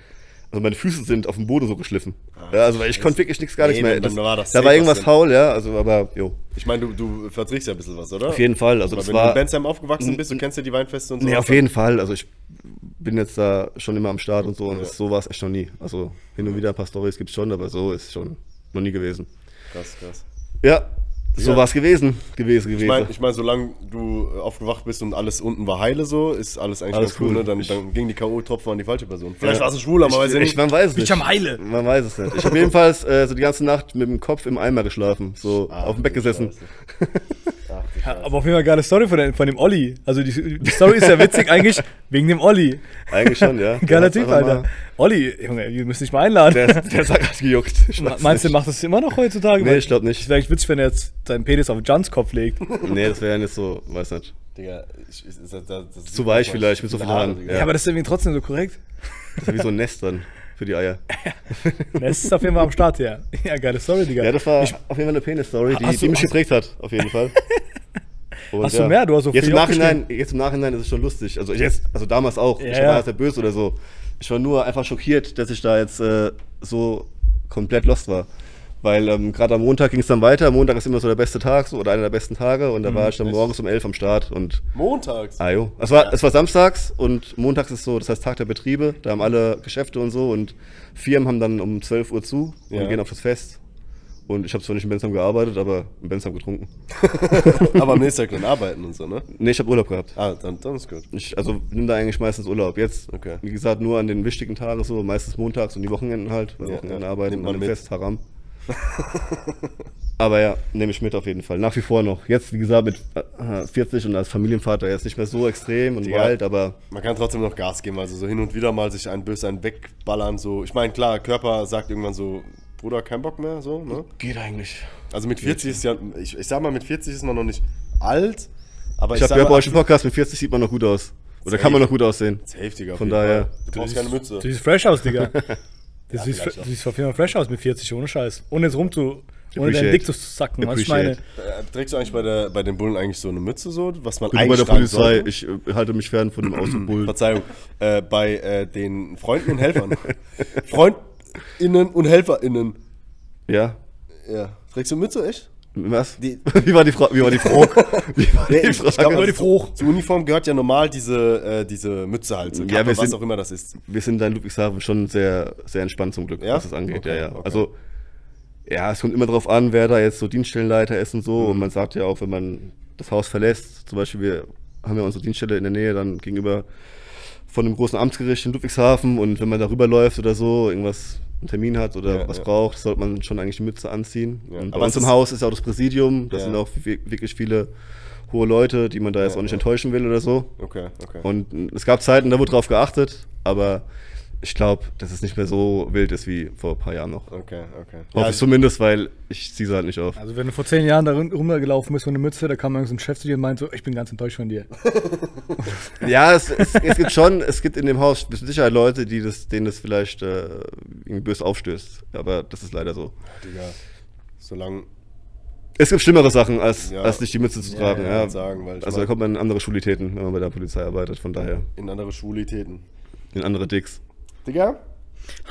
Also meine Füße sind auf dem Boden so geschliffen. ja, also weil ich konnte wirklich nichts, gar nichts Nee, mehr. dann war das da war irgendwas was faul, ja, also aber jo. Ich meine, du, du verträgst ja ein bisschen was, oder? Auf jeden Fall. Also das wenn du war. in Bensheim aufgewachsen bist, du kennst ja die Weinfeste und so. Nee, auf jeden Fall. Also ich bin jetzt da schon immer am Start und so und Ja. das, so war es echt noch nie. Also hin und wieder ein paar Storys gibt's schon, aber so ist schon noch nie gewesen. Krass, krass. Ja, so Ja. war es gewesen. Gewesen, gewesen. Ich meine, ich mein, solange du aufgewacht bist und alles unten war heile so, ist alles eigentlich Alles ganz cool, cool. ne? Dann, Ich- dann ging die K.O.-Tropfen an die falsche Person. Vielleicht Ja. warst du schwul, aber weiß ich ich, nicht. man weiß es nicht. Bitch am Heile. Man weiß es nicht. Ich habe jedenfalls äh, so die ganze Nacht mit dem Kopf im Eimer geschlafen, so Ach, auf dem Bett gesessen. Ja, aber auf jeden Fall geile Story von, dem- von dem Olli. Also die, die Story ist ja witzig eigentlich wegen dem Olli. Eigentlich schon, ja. Geiler Typ, Alter. Olli, Junge, ihr müsst dich mal einladen. Der, der hat gerade gejuckt. Ich Meinst du, nicht. macht das immer noch heutzutage? Nee, ich glaube nicht. Es wäre echt witzig, wenn er jetzt seinen Penis auf Jans Kopf legt. Nee, das wäre ja nicht so, weiß nicht. Digga, ich, ist, ist, das, das Zu weich vielleicht, mit so vielen Haaren. Digga. Ja, aber das ist irgendwie trotzdem so korrekt. Das ist wie so ein Nest dann für die Eier. Das ist auf jeden Fall am Start, ja. Ja, geile Story, Digga. Ja, das war Ich, auf jeden Fall eine Penis-Story, die, die mich geprägt hat, auf jeden Fall. Und Hast du mehr? Du hast so jetzt viel im Nachhinein, Jetzt im Nachhinein ist es schon lustig. Also, jetzt, also damals auch. Ja, ich ja. war jetzt nicht böse oder so. Ich war nur einfach schockiert, dass ich da jetzt äh, so komplett lost war. Weil ähm, gerade am Montag ging es dann weiter. Montag ist immer so der beste Tag so, oder einer der besten Tage. Und da Mhm. war ich dann morgens um elf am Start. Und Montags. ah, jo. Es war, es war samstags und montags ist so, das heißt Tag der Betriebe. Da haben alle Geschäfte und so. Und Firmen haben dann um 12 Uhr zu und Ja. gehen auf das Fest. Und ich habe zwar nicht in Bensheim gearbeitet, aber in Bensheim getrunken. aber am nächsten Tag dann arbeiten und so, ne? Nee, ich habe Urlaub gehabt. Ah, dann, dann ist gut. Ich, also nimm da eigentlich meistens Urlaub. Jetzt, Okay. wie gesagt, nur an den wichtigen Tagen so, meistens montags und die Wochenenden halt, weil Ja, Wochenenden ja. arbeiten an mit. dem Fest Haram. Aber ja, nehme ich mit auf jeden Fall. Nach wie vor noch. Jetzt, wie gesagt, mit äh, 40 und als Familienvater jetzt nicht mehr so extrem und Ja. wild, aber Man kann trotzdem noch Gas geben, also so hin und wieder mal sich ein böse einen wegballern, so. Ich meine, klar, Körper sagt irgendwann so, Bruder, kein Bock mehr, so, ne? geht eigentlich. Also mit 40 ist ja, ich, ich sag mal, mit 40 ist man noch nicht alt, aber Ich, habe sag ja mal, bei euch im Podcast, mit 40 sieht man noch gut aus. Oder Safe. kann man noch gut aussehen. Safe, Digga. Von daher- Fall. Du brauchst keine Mütze. Du siehst fresh aus, Digga. Du siehst, vielleicht auch. du siehst auf jeden Fall fresh aus mit 40, ohne Scheiß. Ohne jetzt rum zu, ohne deinen. Dick zu sacken, was ich meine. Äh, Trägst du eigentlich bei, der, bei den Bullen eigentlich so eine Mütze, so, was man Bin bei eigentlich der tragen Polizei, sollte? ich äh, halte mich fern von dem Außenbull. Verzeihung. Äh, bei äh, den Freunden und Helfern. FreundInnen und HelferInnen. Ja. Ja. Trägst du Mütze, echt? Was? Die- wie war die Frage? Wie war die Frage? Wie war die ich, ich Frage? glaub, Leute, also, Fruch. Zur Uniform gehört ja normal diese, äh, diese Mütze halt. So Ja, Kappe, wir was sind- auch immer das ist. wir sind da in Ludwigshafen schon sehr, sehr entspannt zum Glück, Ja? was das angeht. Okay, ja, ja. okay. Also, ja, es kommt immer drauf an, wer da jetzt so Dienststellenleiter ist und so. Mhm. Und man sagt ja auch, wenn man das Haus verlässt, zum Beispiel, wir haben ja unsere Dienststelle in der Nähe dann gegenüber von dem großen Amtsgericht in Ludwigshafen und wenn man darüber läuft oder so, irgendwas einen Termin hat oder Ja, was ja. braucht, sollte man schon eigentlich die Mütze anziehen. Ja. Und bei Aber uns im Haus ist ja auch das Präsidium, da Ja. sind auch wi- wirklich viele hohe Leute, die man da jetzt auch nicht enttäuschen will oder so. Okay, okay. Und es gab Zeiten, da wurde drauf geachtet, aber ich glaube, dass es nicht mehr so wild ist wie vor ein paar Jahren noch. okay, okay. Hoffe Ja, ich zumindest, weil ich ziehe sie halt nicht auf. Also wenn du vor zehn Jahren da rum- rumgelaufen bist mit einer Mütze, da kam irgend so ein Chef zu dir und meint so, ich bin ganz enttäuscht von dir. Ja, es, es, es gibt schon, es gibt in dem Haus mit Sicherheit Leute, die das, denen das vielleicht äh, irgendwie böse aufstößt. Aber das ist leider so. Digga. Solange. Es gibt schlimmere Sachen, als, Ja. als nicht die Mütze zu tragen. ja, Ja, sagen, also da kommt man in andere Schulitäten, wenn man bei der Polizei arbeitet. Von daher In andere Schwulitäten. in andere Dicks. Digga?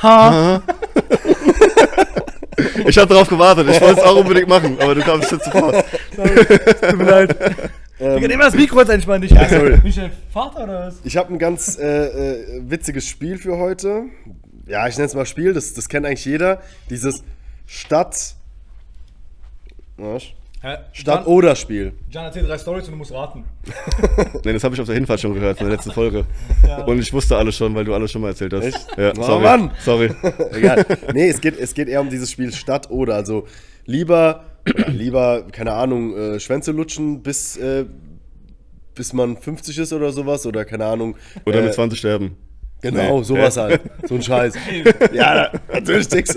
Ha! Ich habe darauf gewartet. Ich wollte es auch unbedingt machen, aber du kamst schon zuvor. Tut mir leid. Digga, Ähm, nimm mal das Mikro jetzt endlich mal nicht. Ja, sorry. Bin ich dein Vater oder was? ich habe ein ganz äh, äh, witziges Spiel für heute. Ja, ich nenne es mal Spiel, das, das kennt eigentlich jeder. Dieses Stadt. Was? Hä? Stadt oder Spiel. Jan erzählt drei Stories und du musst raten. Nee, das habe ich auf der Hinfahrt schon gehört von der letzten Folge. Und ich wusste alles schon, weil du alles schon mal erzählt hast. Echt? Ja, Oh, sorry. Mann. Sorry. Egal. Nee, es geht, es geht eher um dieses Spiel Stadt oder. Also lieber, ja, lieber, keine Ahnung, äh, Schwänze lutschen, bis, äh, bis man 50 ist oder sowas. Oder keine Ahnung. Oder äh, mit 20 sterben. Genau, Nee. sowas Ja. halt. So ein Scheiß. ja, natürlich Dicks.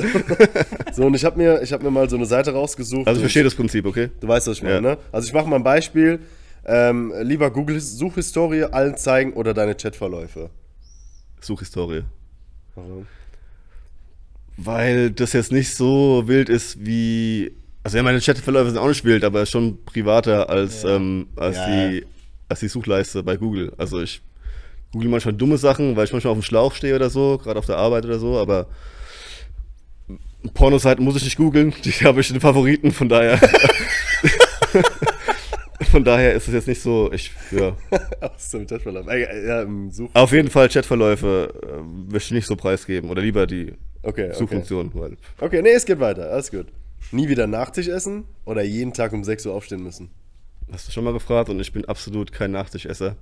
So, und ich habe mir, ich hab mir mal so eine Seite rausgesucht. Also ich verstehe das Prinzip, okay? Du weißt, was ich meine, Ja. ne? Also ich mache mal ein Beispiel. Ähm, lieber Google-Suchhistorie allen zeigen oder deine Chatverläufe. Suchhistorie. Warum? Weil das jetzt nicht so wild ist wie. Also ja, meine Chatverläufe sind auch nicht wild, aber schon privater als, ähm, als, Ja. die, als die Suchleiste bei Google. Also ich google manchmal dumme Sachen, weil ich manchmal auf dem Schlauch stehe oder so, gerade auf der Arbeit oder so, aber Pornoseiten muss ich nicht googeln, die habe ich in den Favoriten, von daher. von daher ist es jetzt nicht so, ich, ja. Mit Chatverlauf? Äh, ja, im Such. Auf jeden Fall Chatverläufe äh, möchte ich nicht so preisgeben oder lieber die Okay, okay. Suchfunktion, weil Okay, nee, es geht weiter. Alles gut. Nie wieder Nachtisch essen oder jeden Tag um 6 Uhr aufstehen müssen? Hast du schon mal gefragt und ich bin absolut kein Nachtischesser.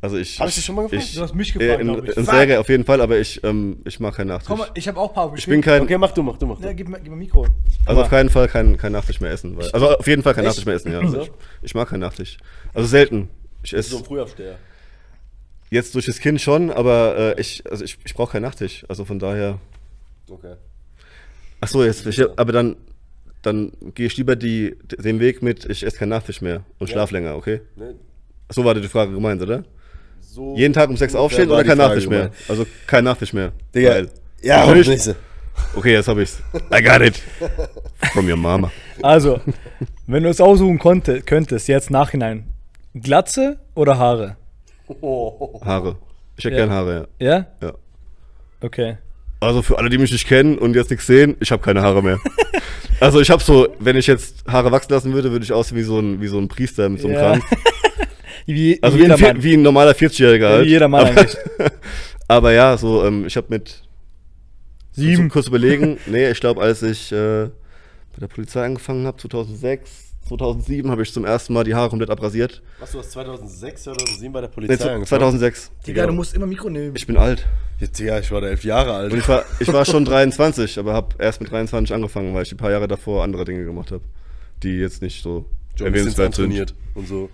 Also ich. Hab ich dich schon mal gefragt? Du hast mich gefragt, in, glaub ich. in Serie auf jeden Fall, aber ich, ähm, ich mag keinen Nachtisch. Komm mal, ich habe auch ein paar ich bin kein, Okay, mach du, mach du, mach du. Ja, gib mir, gib mir Mikro. also auf keinen Fall kein, kein Nachtisch mehr essen. Weil, also auf jeden Fall kein Echt? Nachtisch mehr essen, ja. Also So? ich, ich mag keinen Nachtisch. Also selten. Ich So esse ein Frühaufsteher. jetzt durch das Kind schon, aber äh, ich, also ich, ich brauche keinen Nachtisch. Also von daher. Okay. Ach so, jetzt, ich, aber dann, dann gehe ich lieber die, den Weg mit, ich esse keinen Nachtisch mehr und schlaf länger, okay? Ne, So war die Frage gemeint, oder? So Jeden Tag um sechs aufstehen oder kein Nachtisch mehr? gemeint. Also kein Nachtisch mehr. Digga, Weil- ja, nächste. Okay, jetzt hab ich's. I got it. From your mama. Also, wenn du es aussuchen konnte, könntest, jetzt nachhinein, Glatze oder Haare? Haare. Ich hätte Ja. gern Haare, Ja? ja. ja. Okay. Also für alle, die mich nicht kennen und jetzt nichts sehen, ich habe keine Haare mehr. Also ich habe so, wenn ich jetzt Haare wachsen lassen würde, würde ich aussehen wie so ein, wie so ein Priester mit so einem Ja. Kranz. Wie, Also wie wie ein, jeder Vier- wie ein normaler 40-Jähriger Mann. halt. Wie jeder Mann aber, eigentlich. aber ja, so, ähm, ich habe mit Sieben. Kurz überlegen. Nee, ich glaube, als ich äh, bei der Polizei angefangen habe, 2006, 2007, habe ich zum ersten Mal die Haare komplett abrasiert. Was, du hast 2006, 2007 bei der Nee, Polizei z- angefangen? 2006. Digga, du musst immer Mikro nehmen. Ich bin alt. Jetzt, ja, ich war da elf Jahre alt. Und ich war, ich war schon 23, aber habe erst mit 23 angefangen, weil ich ein paar Jahre davor andere Dinge gemacht habe, die jetzt nicht so ein erwähnenswert sind. trainiert und so.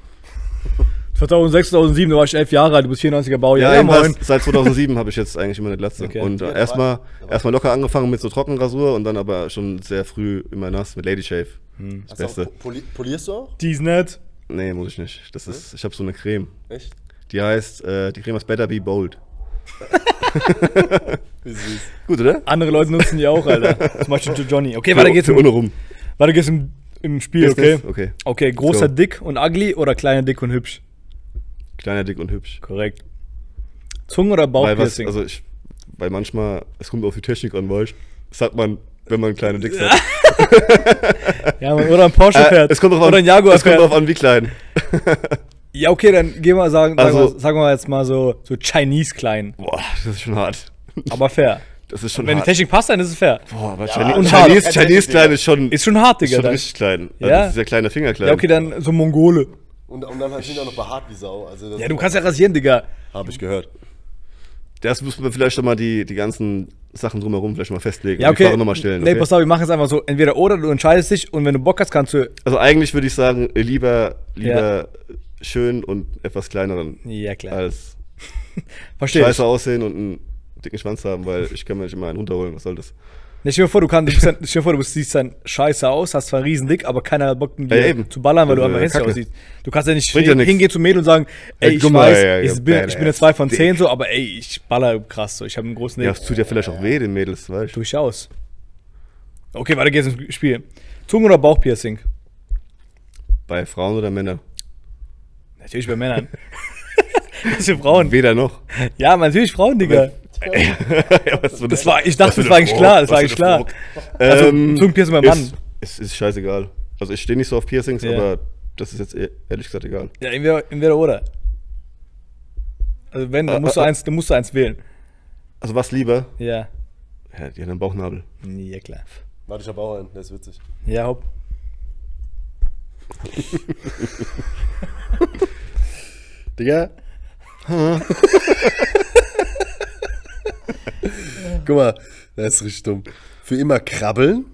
2006, 2007, da war ich elf Jahre alt, du bist 94er Baujahr. Ja, jedenfalls seit 2007 habe ich jetzt eigentlich immer eine Glatze. Okay. Und äh, Ja, erstmal erstmal locker angefangen mit so Trockenrasur und dann aber schon sehr früh immer nass mit Lady Shave. Hm. Das Hast du auch, Beste. poli polierst du auch? Die ist nett. Nee, muss ich nicht. Das ist, ich habe so eine Creme. Echt? Die heißt, äh, die Creme heißt Better Be Bold. Wie süß. Gut, oder? Andere Leute nutzen die auch, Alter. Zum Beispiel zu Johnny. Okay, weiter geht's für im, ohne rum. weiter geht's im, im Spiel, okay? Okay. Okay, großer go. Dick und ugly oder kleiner Dick und hübsch? Kleiner, dick und hübsch. Korrekt. Zunge oder Weil was, Bauchpiercing? also ich, weil manchmal, es kommt auf die Technik an, weißt Das sagt man, wenn man kleine Dicks hat. ja, Mann, oder ein Porsche Äh, fährt. es kommt drauf an, oder ein Jaguar es kommt fährt. drauf an, wie klein. Ja, okay, dann gehen wir sagen, sagen, Also- wir, sagen wir jetzt mal so, so Chinese klein. Boah, das ist schon hart. Aber fair. Das ist schon Wenn die hart. Technik passt, dann ist es fair. Boah, aber Ja, Chinese, und Chinese. Chinese, klein ist schon, Ist schon hart, ist Digga. schon Dann. richtig klein. Also Ja? Das ist ja kleiner Finger klein. Ja, okay, dann so Mongole. Und, und dann sind die auch noch behaart wie Sau. Also das Ja, du kannst ja rasieren, Digga. Habe ich gehört. Das müssen wir vielleicht schon mal die, die ganzen Sachen drumherum vielleicht mal festlegen. Ja, und die okay. Frage nochmal stellen. Nee, okay? pass auf, wir machen es einfach so. Entweder oder, du entscheidest dich und wenn du Bock hast, kannst du. Also eigentlich würde ich sagen, lieber, lieber schön und etwas kleineren Ja, klar. als Verstehe ich. scheiße aussehen und einen dicken Schwanz haben, weil ich kann mir nicht immer einen runterholen. Was soll das? Nee, stell dir vor, du kannst, du bist dann, vor, du siehst dann scheiße aus, hast zwar einen riesen Dick, aber keiner hat Bock, dir Ja, zu ballern, weil du einfach hässlich aussiehst. Du kannst ja nicht ja hingehen zu Mädel und sagen, ey, ich guck weiß, ja, ich, bin, ich bin eine badass 2 von Dick. 10 so, aber ey, ich baller krass so, ich habe einen großen Dick. Ja, es tut ja vielleicht auch weh, den Mädels, weißt du? Durchaus. Okay, weiter geht's ins Spiel. Zunge- oder Bauchpiercing? Bei Frauen oder Männern? Natürlich bei Männern. Das sind Frauen. Weder noch. Ja, natürlich Frauen, Digga. Ja, Das eine- war, ich dachte, das war eigentlich klar, das war eigentlich klar. Also, Ähm, Zungenpiercing beim Mann. Ist, ist, ist scheißegal. Also ich stehe nicht so auf Piercings, Ja. aber Das ist jetzt eh- ehrlich gesagt egal. Ja, entweder, entweder oder. Also wenn, dann Ah, musst, du ah, ah. eins, dann musst du eins wählen. Also was lieber? Ja. Ja, die haben einen Bauchnabel. Ja, klar. Warte, ich hab auch einen, der ist witzig. Ja, hopp. Digga. Guck mal, das ist richtig dumm. Für immer krabbeln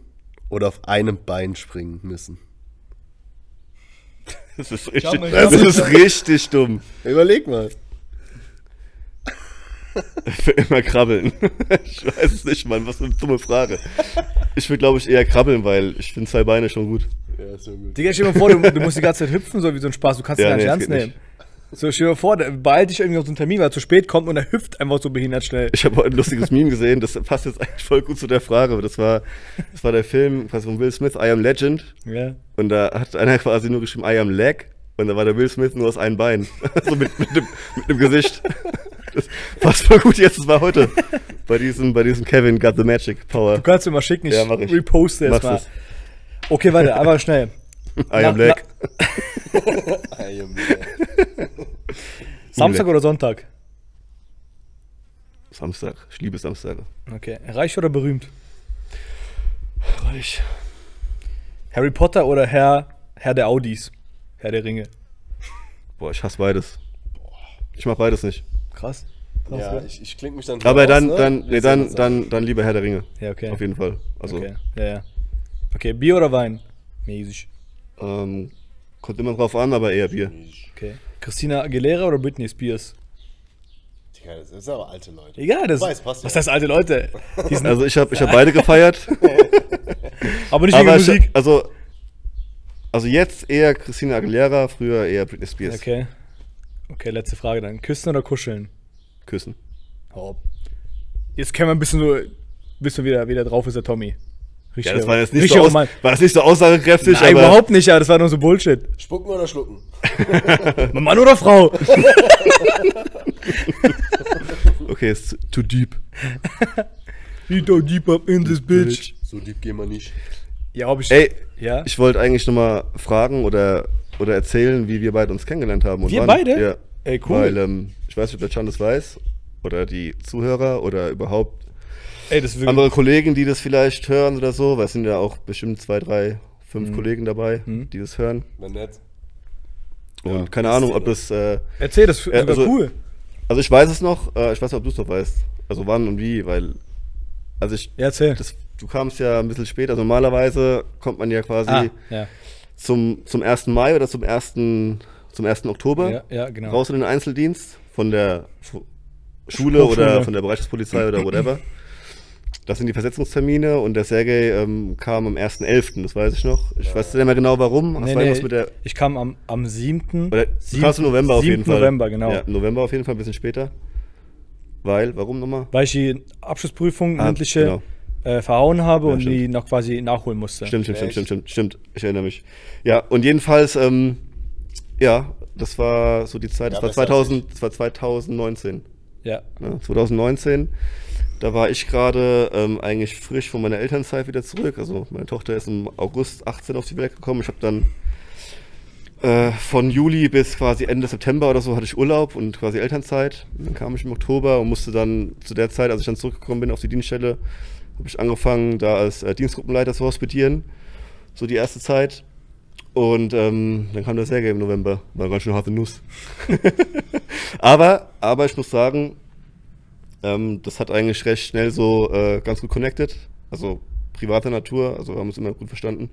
oder auf einem Bein springen müssen. Das ist richtig, mal, das mal. ist richtig dumm. Überleg mal. Für immer krabbeln. Ich weiß es nicht, Mann. Was für eine dumme Frage. Ich würde, glaube ich, eher krabbeln, weil ich finde zwei Beine schon gut. Ja, ist ja gut. Digga, stell dir mal vor, du, du musst die ganze Zeit hüpfen, so wie so ein Spaß. Du kannst Ja, gar nicht nee, ernst nehmen. So, stell dir mal vor, der beeilt dich irgendwie auf so einen Termin, weil er zu spät kommt und er hüpft einfach so behindert schnell. Ich habe heute ein lustiges Meme gesehen, das passt jetzt eigentlich voll gut zu der Frage. Das war, das war der Film von Will Smith, I Am Legend. Ja. Und da hat einer quasi nur geschrieben, I am leg. Und da war der Will Smith nur aus einem Bein. so mit, mit, dem, mit dem Gesicht. Das passt voll gut jetzt, das war heute. Bei diesem, bei diesem Kevin Got the Magic Power. Du kannst mir mal schicken, ich, Ja, mach ich. reposte jetzt Mach's mal. es. Okay, warte, aber schnell. I am Na- leg. Ey, Junge. Samstag oder Sonntag? Samstag. Ich liebe Samstage. Okay. Reich oder berühmt? Reich. Harry Potter oder Herr, Herr der Audis? Herr der Ringe. Boah, ich hasse beides. Ich mach beides nicht. Krass. Krass Ja, ich, ich kling mich dann Aber raus, dann, ne? dann, nee, dann, dann, dann lieber Herr der Ringe. ja, okay. Auf jeden Fall. Also, Okay, ja, ja. Okay, Bier oder Wein? Mäßig. ähm, kommt immer drauf an, aber eher Bier. Okay. Christina Aguilera oder Britney Spears? Digga, das sind aber alte Leute. Egal, das. Weiß, passt was ja. heißt alte Leute? Also ich habe ich hab beide gefeiert. aber nicht wegen aber ich, Musik. also, also jetzt eher Christina Aguilera, früher eher Britney Spears. Okay. Okay, letzte Frage dann. Küssen oder kuscheln? Küssen. Hopp. Jetzt können wir ein bisschen so, bisschen wieder, wieder drauf ist der Tommy. Richtig, Ja, das war jetzt nicht, so, aus, war das nicht so aussagekräftig, Nein, aber überhaupt nicht, ja, das war nur so Bullshit. Spucken oder schlucken? Mann oder Frau? okay, ist too deep. You don't deep up in this bitch. So deep gehen wir nicht. Ja, ob ich. Ey, ja? ich wollte eigentlich nochmal fragen oder, oder erzählen, wie wir beide uns kennengelernt haben. Und Wir wann. beide? Ja. Ey, cool. Weil, ähm, ich weiß nicht, ob der Chan das weiß oder die Zuhörer oder überhaupt Ey, das ist wirklich. andere Kollegen, die das vielleicht hören oder so, weil es sind ja auch bestimmt zwei, drei, Mhm. fünf Kollegen dabei, die das hören. Wenn nett. Und Ja, keine das Ahnung, ob das. Äh, Erzähl, das ist Ja, sogar also- cool. also ich weiß es noch, äh, ich weiß nicht, ob du es noch weißt. Also wann und wie, weil. Also ich. Ja, erzähl. Das, du kamst ja ein bisschen später. Also normalerweise kommt man ja quasi ah, ja. zum, zum 1. Mai oder zum 1. zum 1. Oktober ja. Ja, genau. raus in den Einzeldienst von der Schule Hochschule. oder von der Bereichspolizei oder whatever. Das sind die Versetzungstermine und der Sergej ähm, kam am 1.11., das weiß ich noch. Ich weiß nicht mehr genau warum. Das Nee, war nee, mit der. ich kam am, am 7. Oder, du 7. kamst im November auf jeden 7. Fall. November, genau. Ja, November auf jeden Fall, ein bisschen später. Weil, warum nochmal? Weil ich die Abschlussprüfung, Ah, mündliche, genau. äh, verhauen habe Ja, und stimmt. die noch quasi nachholen musste. Stimmt, stimmt, stimmt, Echt? stimmt, stimmt, stimmt. Ich erinnere mich. Ja, und jedenfalls, ähm, ja, das war so die Zeit, das Ja, war besser als 2000, das war 2019. Ja. Ne? 2019. Da war ich gerade ähm, eigentlich frisch von meiner Elternzeit wieder zurück. Also meine Tochter ist im August 18 auf die Welt gekommen. Ich habe dann äh, von Juli bis quasi Ende September oder so hatte ich Urlaub und quasi Elternzeit. Und dann kam ich im Oktober und musste dann zu der Zeit, als ich dann zurückgekommen bin auf die Dienststelle, habe ich angefangen, da als äh, Dienstgruppenleiter zu hospitieren. So die erste Zeit. Und ähm, dann kam der Sergei im November. War ganz schön harte Nuss. aber, aber ich muss sagen, ähm, das hat eigentlich recht schnell so äh, ganz gut connected. Also privater Natur, also wir haben uns immer gut verstanden.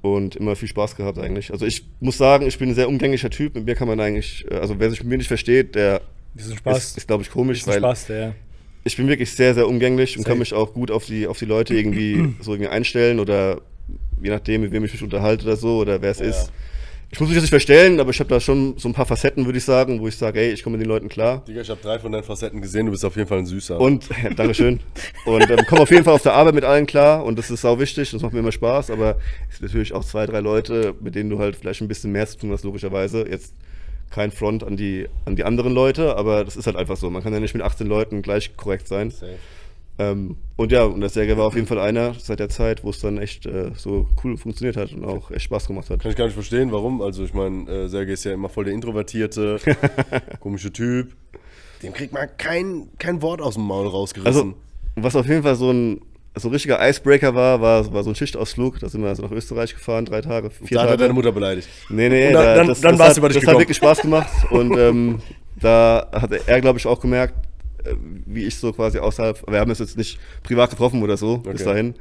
Und immer viel Spaß gehabt eigentlich. Also ich muss sagen, ich bin ein sehr umgänglicher Typ. Mit mir kann man eigentlich, äh, also wer sich mit mir nicht versteht, der Spaß. ist, ist glaube ich, komisch, weil Spaß, ja. ich bin wirklich sehr, sehr umgänglich und Safe. kann mich auch gut auf die, auf die Leute irgendwie so irgendwie einstellen oder je nachdem, mit wem ich mich unterhalte oder so oder wer es Ja. ist. Ich muss mich jetzt nicht verstellen, aber ich habe da schon so ein paar Facetten, würde ich sagen, wo ich sage, ey, ich komme mit den Leuten klar. Digga, ich habe drei von deinen Facetten gesehen, du bist auf jeden Fall ein Süßer. Und, ja, Dankeschön. Und ähm, komme auf jeden Fall auf der Arbeit mit allen klar und das ist sau wichtig, das macht mir immer Spaß, aber es sind natürlich auch zwei, drei Leute, mit denen du halt vielleicht ein bisschen mehr zu tun hast, logischerweise. Jetzt kein Front an die, an die anderen Leute, aber das ist halt einfach so. Man kann ja nicht mit 18 Leuten gleich korrekt sein. Safe. Ähm, und ja, und der Sergei war auf jeden Fall einer seit der Zeit, wo es dann echt äh, so cool funktioniert hat und auch echt Spaß gemacht hat. Kann ich gar nicht verstehen, warum. Also ich meine, äh, Sergej ist ja immer voll der introvertierte, komische Typ. Dem kriegt man kein, kein Wort aus dem Maul rausgerissen. Also, was auf jeden Fall so ein so ein richtiger Icebreaker war, war, war so ein Schichtausflug. Da sind wir also nach Österreich gefahren, drei Tage, vier da hat Tage. er deine Mutter beleidigt. Nee, nee, dann- da, dann- das, dann das war's hat, über dich Das hat wirklich Spaß gemacht und ähm, da hat er, glaube ich, auch gemerkt, wie ich so quasi außerhalb, wir haben uns jetzt nicht privat getroffen oder so bis Okay. dahin,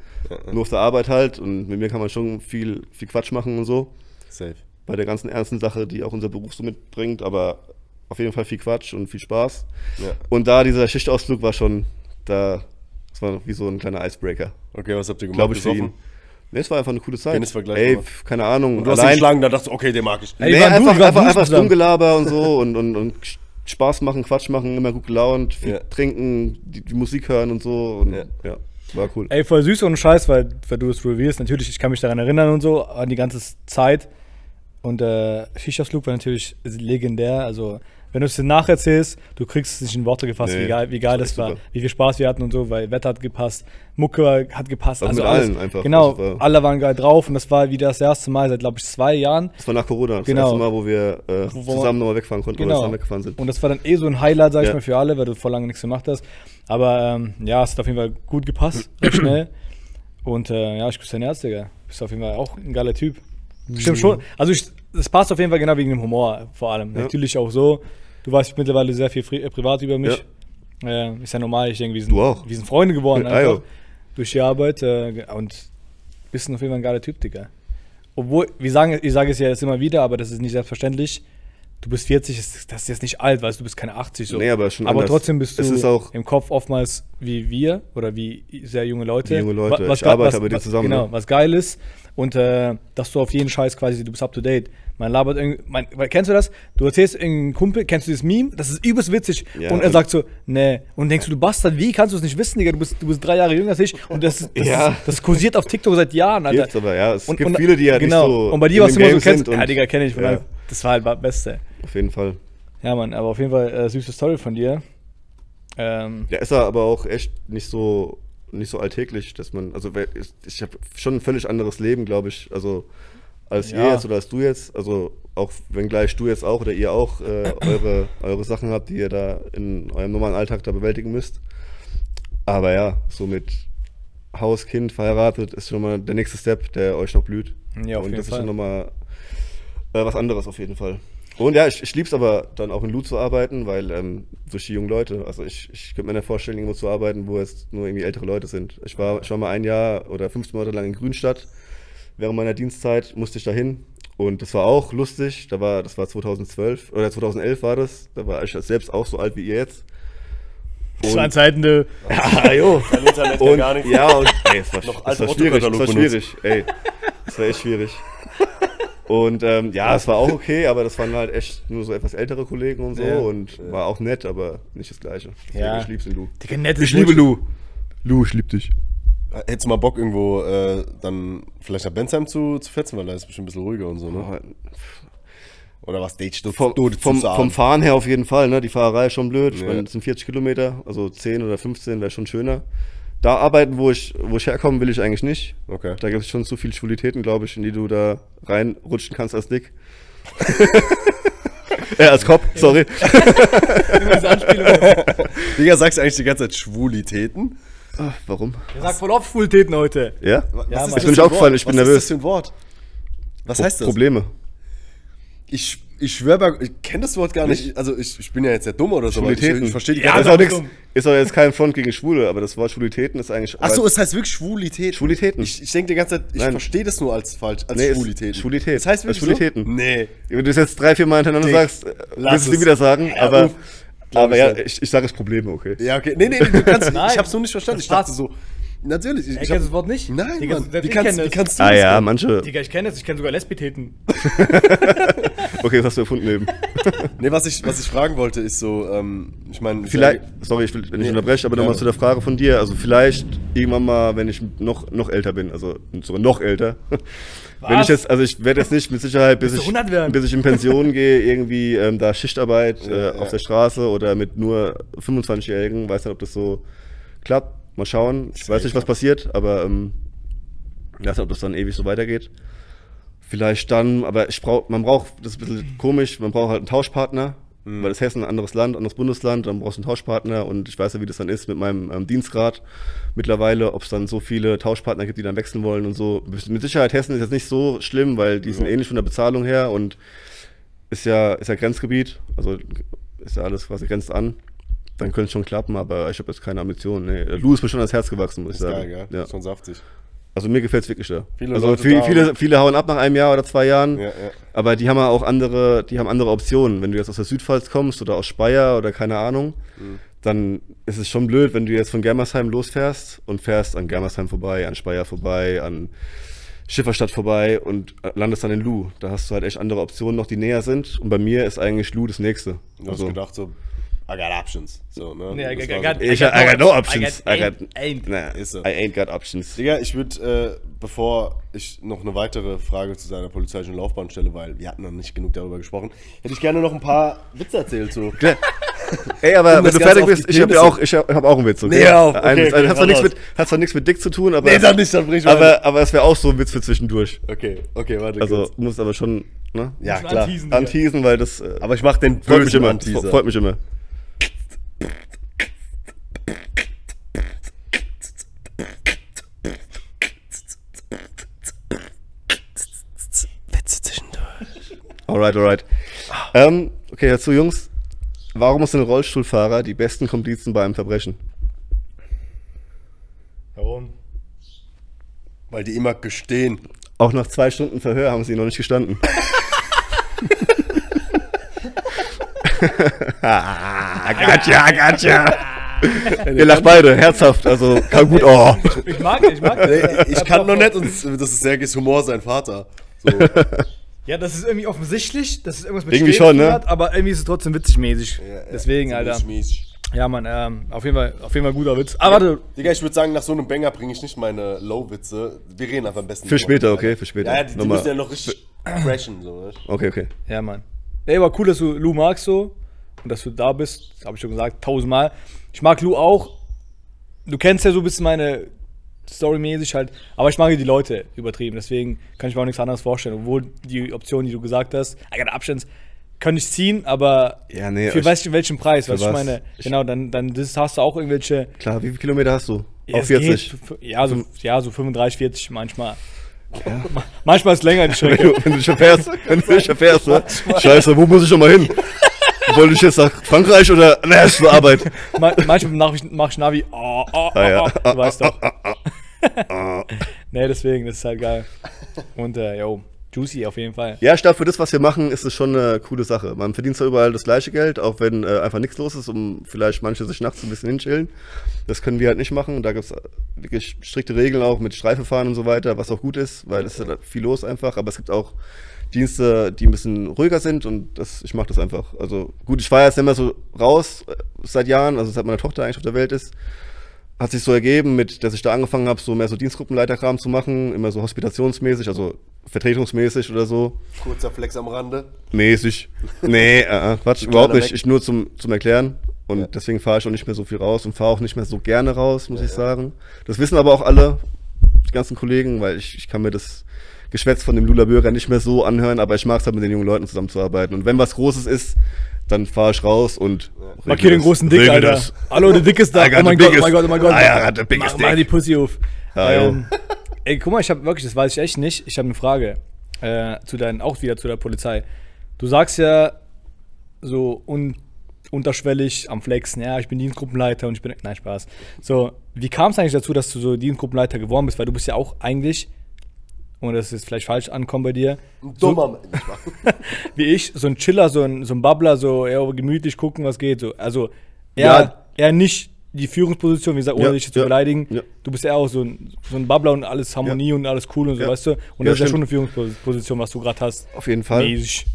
nur auf der Arbeit halt und mit mir kann man schon viel, viel Quatsch machen und so, Safe. bei der ganzen ernsten Sache, die auch unser Beruf so mitbringt, aber auf jeden Fall viel Quatsch und viel Spaß. Ja. Und da dieser Schichtausflug war schon, da, das war wie so ein kleiner Icebreaker, Okay, was habt ihr gemacht? glaube ich für Gesoffen? ihn. Nee, es war einfach eine coole Zeit. Tennisvergleich Ey, pf, keine Ahnung. Und du hast ihn geschlagen, da dachtest du, okay, den mag ich. Ey, Nee, waren einfach, einfach, einfach zusammen. Dummgelaber und so und, und, und Spaß machen, Quatsch machen, immer gut gelaunt, viel Ja. trinken, die, die Musik hören und so. Und Ja. ja. war cool. Ey, voll süß und Scheiß, weil, weil du es revealst. Natürlich, ich kann mich daran erinnern und so, an die ganze Zeit. Und äh, Shisha-Flug war natürlich legendär. Also, wenn du es dir nacherzählst, du kriegst es nicht in Worte gefasst, Nee, wie geil, wie geil das das war super. wie viel Spaß wir hatten und so, weil Wetter hat gepasst, Mucke hat gepasst. Auch also mit alles. allen einfach. Genau, war- alle waren geil drauf und das war wieder das erste Mal seit, glaube ich, zwei Jahren. Das war nach Corona, das Genau. erste Mal, wo wir äh, Wo- zusammen nochmal wegfahren konnten oder Genau. zusammen weggefahren sind. Und das war dann eh so ein Highlight, sag ich Ja. mal, für alle, weil du vor lange nichts gemacht hast. Aber ähm, ja, es hat auf jeden Fall gut gepasst, recht schnell. Und äh, ja, ich küsse dein Herz, Digga. Bist auf jeden Fall auch ein geiler Typ. Stimmt schon. Also ich, es passt auf jeden Fall genau wegen dem Humor vor allem. Ja. Natürlich auch so. Du weißt mittlerweile sehr viel äh, privat über mich. Äh, ist ja normal, ich denke, wir sind, wir sind Freunde geworden einfach. ja. Durch die Arbeit. Äh, und bist auf jeden Fall ein geiler Typ, Digga. Obwohl, wir sagen, ich sage es ja jetzt immer wieder, aber das ist nicht selbstverständlich. Du bist 40, ist- das ist jetzt nicht alt, weißt du, bist keine 80 so. Nee, aber schon aber anders. trotzdem bist du im Kopf oftmals wie wir oder wie sehr junge Leute. Wie junge Leute. Wa- Ich ge- arbeite mit dir zusammen, Genau, ne? was geil ist. Und äh, dass du auf jeden Scheiß quasi, du bist up to date. Man labert irgendwie, man, kennst du das? Du erzählst irgendeinen Kumpel, kennst du dieses Meme? Das ist übelst witzig. Ja, und er und- sagt so, nee. Und denkst du, du Bastard, wie kannst du es nicht wissen, Digga? Du bist, du bist drei Jahre jünger als ich. Und das, das, Ja. ist, das kursiert auf TikTok seit Jahren, Alter. Gibt's aber, ja. Es Und- gibt und- viele, die ja genau. nicht so Und bei dir warst du immer so, kennst, ja, Digga, kenne ich. Ja. Das war halt das Beste. Auf jeden Fall. Ja, Mann, aber auf jeden Fall äh, süße Story von dir. Ähm, Ja, ist er aber auch echt nicht so nicht so alltäglich, dass man, also ich habe schon ein völlig anderes Leben, glaube ich, also als ihr Ja. jetzt oder als du jetzt, also auch wenngleich du jetzt auch oder ihr auch äh, eure, eure Sachen habt, die ihr da in eurem normalen Alltag da bewältigen müsst. Aber ja, so mit Haus, Kind, verheiratet ist schon mal der nächste Step, der euch noch blüht. Ja, auf Und jeden das Fall. ist schon nochmal äh, was anderes auf jeden Fall. Und ja, ich, ich liebe es aber dann auch in Lu zu arbeiten, weil ähm, durch die jungen Leute, also ich, ich könnte mir nicht vorstellen, irgendwo zu arbeiten, wo es nur irgendwie ältere Leute sind. Ich war, ich war mal ein Jahr oder 15 Monate lang in Grünstadt. Während meiner Dienstzeit musste ich da hin und das war auch lustig. Da war, das war 2012 oder 2011 war das. Da war ich selbst auch so alt wie ihr jetzt. das waren Zeiten, du. Ah, jo. Internet, Und, gar nichts. ja, und ey, es war, Noch es war schwierig, es war schwierig, ey. Es war echt schwierig. Und ähm, ja, es war auch okay, aber das waren halt echt nur so etwas ältere Kollegen und so Ja. und war auch nett, aber nicht das Gleiche. Deswegen, Ja. Ich lieb's in Lu. Digga, nettes Ich liebe. Lu. Lu, ich lieb dich. Hättest du mal Bock, irgendwo äh, dann vielleicht nach Bensheim zu, zu fetzen, weil da ist es bestimmt ein bisschen ruhiger und so, ne? Oder was Date du Vom, du- vom, vom Fahren her auf jeden Fall, ne? Die Fahrerei ist schon blöd. Ich Ja. meine, das sind 40 Kilometer, also 10 oder 15 wäre schon schöner. Da arbeiten, wo ich, wo ich herkomme, will ich eigentlich nicht. Okay. Da gibt es schon zu viele Schwulitäten, glaube ich, in die du da reinrutschen kannst als Dick. ja, als Kopf, sorry. Digga, sagst du eigentlich die ganze Zeit Schwulitäten? Warum? Er sagt voll oft Schwulitäten heute. Ja? Was Ja, ist für ein aufgefallen, ich bin Was nervös. ist das für ein Wort? Was heißt das? Probleme. Ich, ich schwöre, bei- ich kenne das Wort gar nicht. Also ich, ich bin ja jetzt sehr dumm oder so, ich, Schwulitäten. ich verstehe Ja, ist, auch dumm. ist auch jetzt kein Front gegen Schwule, aber das Wort Schwulitäten ist eigentlich. Ach so, es heißt wirklich Schwulität. Schwulitäten. Ich, ich denke die ganze Zeit, ich verstehe das nur als falsch, als Nee, es- Schwulität. Schwulität. Das heißt wirklich Schwulitäten. So? Nee. Wenn du das jetzt drei, vier Mal hintereinander Dick, sagst, äh, lass willst du es. nie wieder sagen, Hör aber, auf. Aber ich ja, nicht. ich, ich sage es Probleme, okay. Ja, okay. Nee, nee, du kannst, Nein. ich hab's nur nicht verstanden. Das Ich dachte so, natürlich. Ich, ich kennt hab, das Wort nicht? Nein, Digga, Mann. Wie ich kannst, wie kannst du Ah das ja, denn? manche. Digga, ich kenne das, ich kenne sogar Lesbitäten. Okay, das hast du erfunden eben. Nee, was ich, was ich fragen wollte, ist so, ähm, ich meine, Vielleicht, sorry, ich will wenn ich Nee, unterbreche, aber nochmal zu der Frage von dir. Also vielleicht irgendwann mal, wenn ich noch, noch älter bin, also sogar noch älter. Wenn ich jetzt, also ich werde jetzt nicht mit Sicherheit, bis ich, du 100 werden? bis ich in Pension gehe, irgendwie ähm, da Schichtarbeit äh, Ja, auf ja. der Straße oder mit nur 25-Jährigen, weiß nicht, ob das so klappt. Mal schauen. Ich weiß nicht, was passiert, aber ähm, ich weiß nicht, ob das dann ewig so weitergeht. Vielleicht dann, aber ich brauch, man braucht, das ist ein bisschen komisch, man braucht halt einen Tauschpartner, weil das Hessen ein anderes Land, anderes Bundesland, dann brauchst du einen Tauschpartner und ich weiß ja, wie das dann ist mit meinem ähm, Dienstgrad mittlerweile, ob es dann so viele Tauschpartner gibt, die dann wechseln wollen und so. Mit Sicherheit Hessen ist jetzt nicht so schlimm, weil die sind ähnlich von der Bezahlung her und ist ja, ist ja Grenzgebiet, also ist ja alles quasi grenzt an. Dann könnte es schon klappen, aber ich habe jetzt keine Ambitionen. Nee. Lou ist mir schon ans Herz gewachsen, muss ich Ist sagen. geil, gell? Ja. Schon saftig. Also mir gefällt es wirklich da. Viele also Leute da viele, viele hauen ab nach einem Jahr oder zwei Jahren, Ja, ja. aber die haben ja auch andere, die haben andere Optionen. Wenn du jetzt aus der Südpfalz kommst oder aus Speyer oder keine Ahnung, Mhm. dann ist es schon blöd, wenn du jetzt von Germersheim losfährst und fährst an Germersheim vorbei, an Speyer vorbei, an Schifferstadt vorbei und landest dann in Lu. Da hast du halt echt andere Optionen noch, die näher sind. Und bei mir ist eigentlich Lu das nächste. Du hast gedacht so, I got options. So, ne? Nee, I Das got- war I got- so. ich, I got no options. I I got got, ain't- Nah, Ist so. I ain't got options. Digga, ich würde, äh, bevor ich noch eine weitere Frage zu seiner polizeilichen Laufbahn stelle, weil wir hatten noch nicht genug darüber gesprochen, hätte ich gerne noch ein paar Witze erzählt. So. Ey, aber Um wenn du fertig bist, ich habe ja auch, ich hab, hab auch einen Witz. Okay? Nee, auf. Ein Okay, Witz. okay, hat, zwar nichts mit, hat zwar nichts mit Dick zu tun, aber, Nee, dann nicht, dann brich ich aber, aber es wäre auch so ein Witz für zwischendurch. Okay, okay, warte Also kurz. muss aber schon ne? Ja, klar. anteasen, anteasen, weil das äh, Aber ich mach den freut mich immer. Freut mich immer. Alright, alright. Ähm, okay, dazu Jungs. Warum sind Rollstuhlfahrer die besten Komplizen bei einem Verbrechen? Warum? Weil die immer gestehen. Auch nach zwei Stunden Verhör haben sie noch nicht gestanden. gotcha, gotcha. Ihr lacht beide, herzhaft, also kam gut. Oh. Ich mag, ich mag. Ich kann noch nicht, und das ist Sergis Humor, sein Vater. So. Ja, das ist irgendwie offensichtlich, dass es irgendwas mit Irgendwie schon, ne? hat, aber irgendwie ist es trotzdem witzig mäßig. Ja, ja, Deswegen, Alter. mies. Ja, Mann, ähm, auf jeden Fall, auf jeden Fall guter Witz. Aber warte, Digga, ich würde sagen, nach so einem Banger bringe ich nicht meine Low-Witze. Wir reden einfach am besten. Für später, okay, für später. Ja, ja die, die müssen ja noch richtig crashen, so, weißt? Okay, okay. ja, Mann. Ey, aber cool, dass du Lou magst so und dass du da bist. Das habe ich schon gesagt, tausendmal. Ich mag Lou auch. Du kennst ja so ein bisschen meine Story-mäßig halt, aber ich mag die Leute übertrieben. Deswegen kann ich mir auch nichts anderes vorstellen. Obwohl die Option, die du gesagt hast, got options, könnte ich ziehen, aber Ja, nee, für ich- weißt du welchen Preis? Weißt du, ich was? meine, Ich- genau, dann, dann das hast du auch irgendwelche. Klar, wie viele Kilometer hast du? Ja, Auf es 40. geht. Ja, so, ja, so 35, 40 manchmal. Ma- Manchmal ist länger die Wenn Strecke. du, wenn du dich verfährst, wenn du dich verfährst, ne? Scheiße, wo muss ich schon mal hin? Wollte ich jetzt nach Frankreich oder? Na, ist zur Arbeit. Ma manchmal mache ich, mach ich Navi. Oh, oh, oh, Ah, ja. oh, du weißt doch. nee, deswegen, das ist halt geil. Und, äh, yo, juicy auf jeden Fall. Ja, ich glaube, für das, was wir machen, ist es schon eine coole Sache. Man verdient zwar überall das gleiche Geld, auch wenn äh, einfach nichts los ist, um vielleicht manche sich nachts ein bisschen hinchillen. Das können wir halt nicht machen. Da gibt es wirklich strikte Regeln auch mit Streifefahren und so weiter, was auch gut ist, weil es ist halt viel los einfach. Aber es gibt auch Dienste, die ein bisschen ruhiger sind und das, ich mache das einfach. Also gut, ich fahre jetzt mehr so raus äh, seit Jahren, also seit meine Tochter eigentlich auf der Welt ist. Hat sich so ergeben, mit, dass ich da angefangen habe, so mehr so Dienstgruppenleiterkram zu machen, immer so hospitationsmäßig, also vertretungsmäßig oder so. Kurzer Flex am Rande. Mäßig. Nee, äh, äh, Quatsch, überhaupt nicht. Mac. Ich nur zum, zum Erklären. Und Ja. deswegen fahre ich auch nicht mehr so viel raus und fahre auch nicht mehr so gerne raus, muss ich sagen. Das wissen aber auch alle, die ganzen Kollegen, weil ich, ich kann mir das Geschwätz von dem Lula Bürger nicht mehr so anhören, aber ich mag es halt mit den jungen Leuten zusammenzuarbeiten. Und wenn was Großes ist, dann fahre ich raus und. Markier den großen Dick, Alter. das. Hallo, der Dick ist da. Got Oh mein Gott, oh mein Gott, oh mein Gott. I got the biggest mach, mach dick. die Pussy auf. Ah, ja. ähm, ey, guck mal, ich habe wirklich, das weiß ich echt nicht. Ich habe eine Frage äh, zu deinen, auch wieder zu der Polizei. Du sagst ja so un, unterschwellig am Flexen, ja, ich bin Dienstgruppenleiter und ich bin. Nein, Spaß. So, wie kam es eigentlich dazu, dass du so Dienstgruppenleiter geworden bist? Weil du bist ja auch eigentlich, und das ist jetzt vielleicht falsch ankommen bei dir, Ein dummer Mensch. wie ich, so ein Chiller, so ein, so ein Bubbler, so eher gemütlich gucken, was geht. So. Also eher, Ja. eher nicht die Führungsposition, wie gesagt, ohne Ja, dich zu ja, beleidigen. ja. Du bist ja auch so ein, so ein Bubbler und alles Harmonie und alles cool und so, Ja. weißt du? Und Ja, das ist ja schon eine Führungsposition, was du gerade hast. Auf jeden Fall. Mäßig.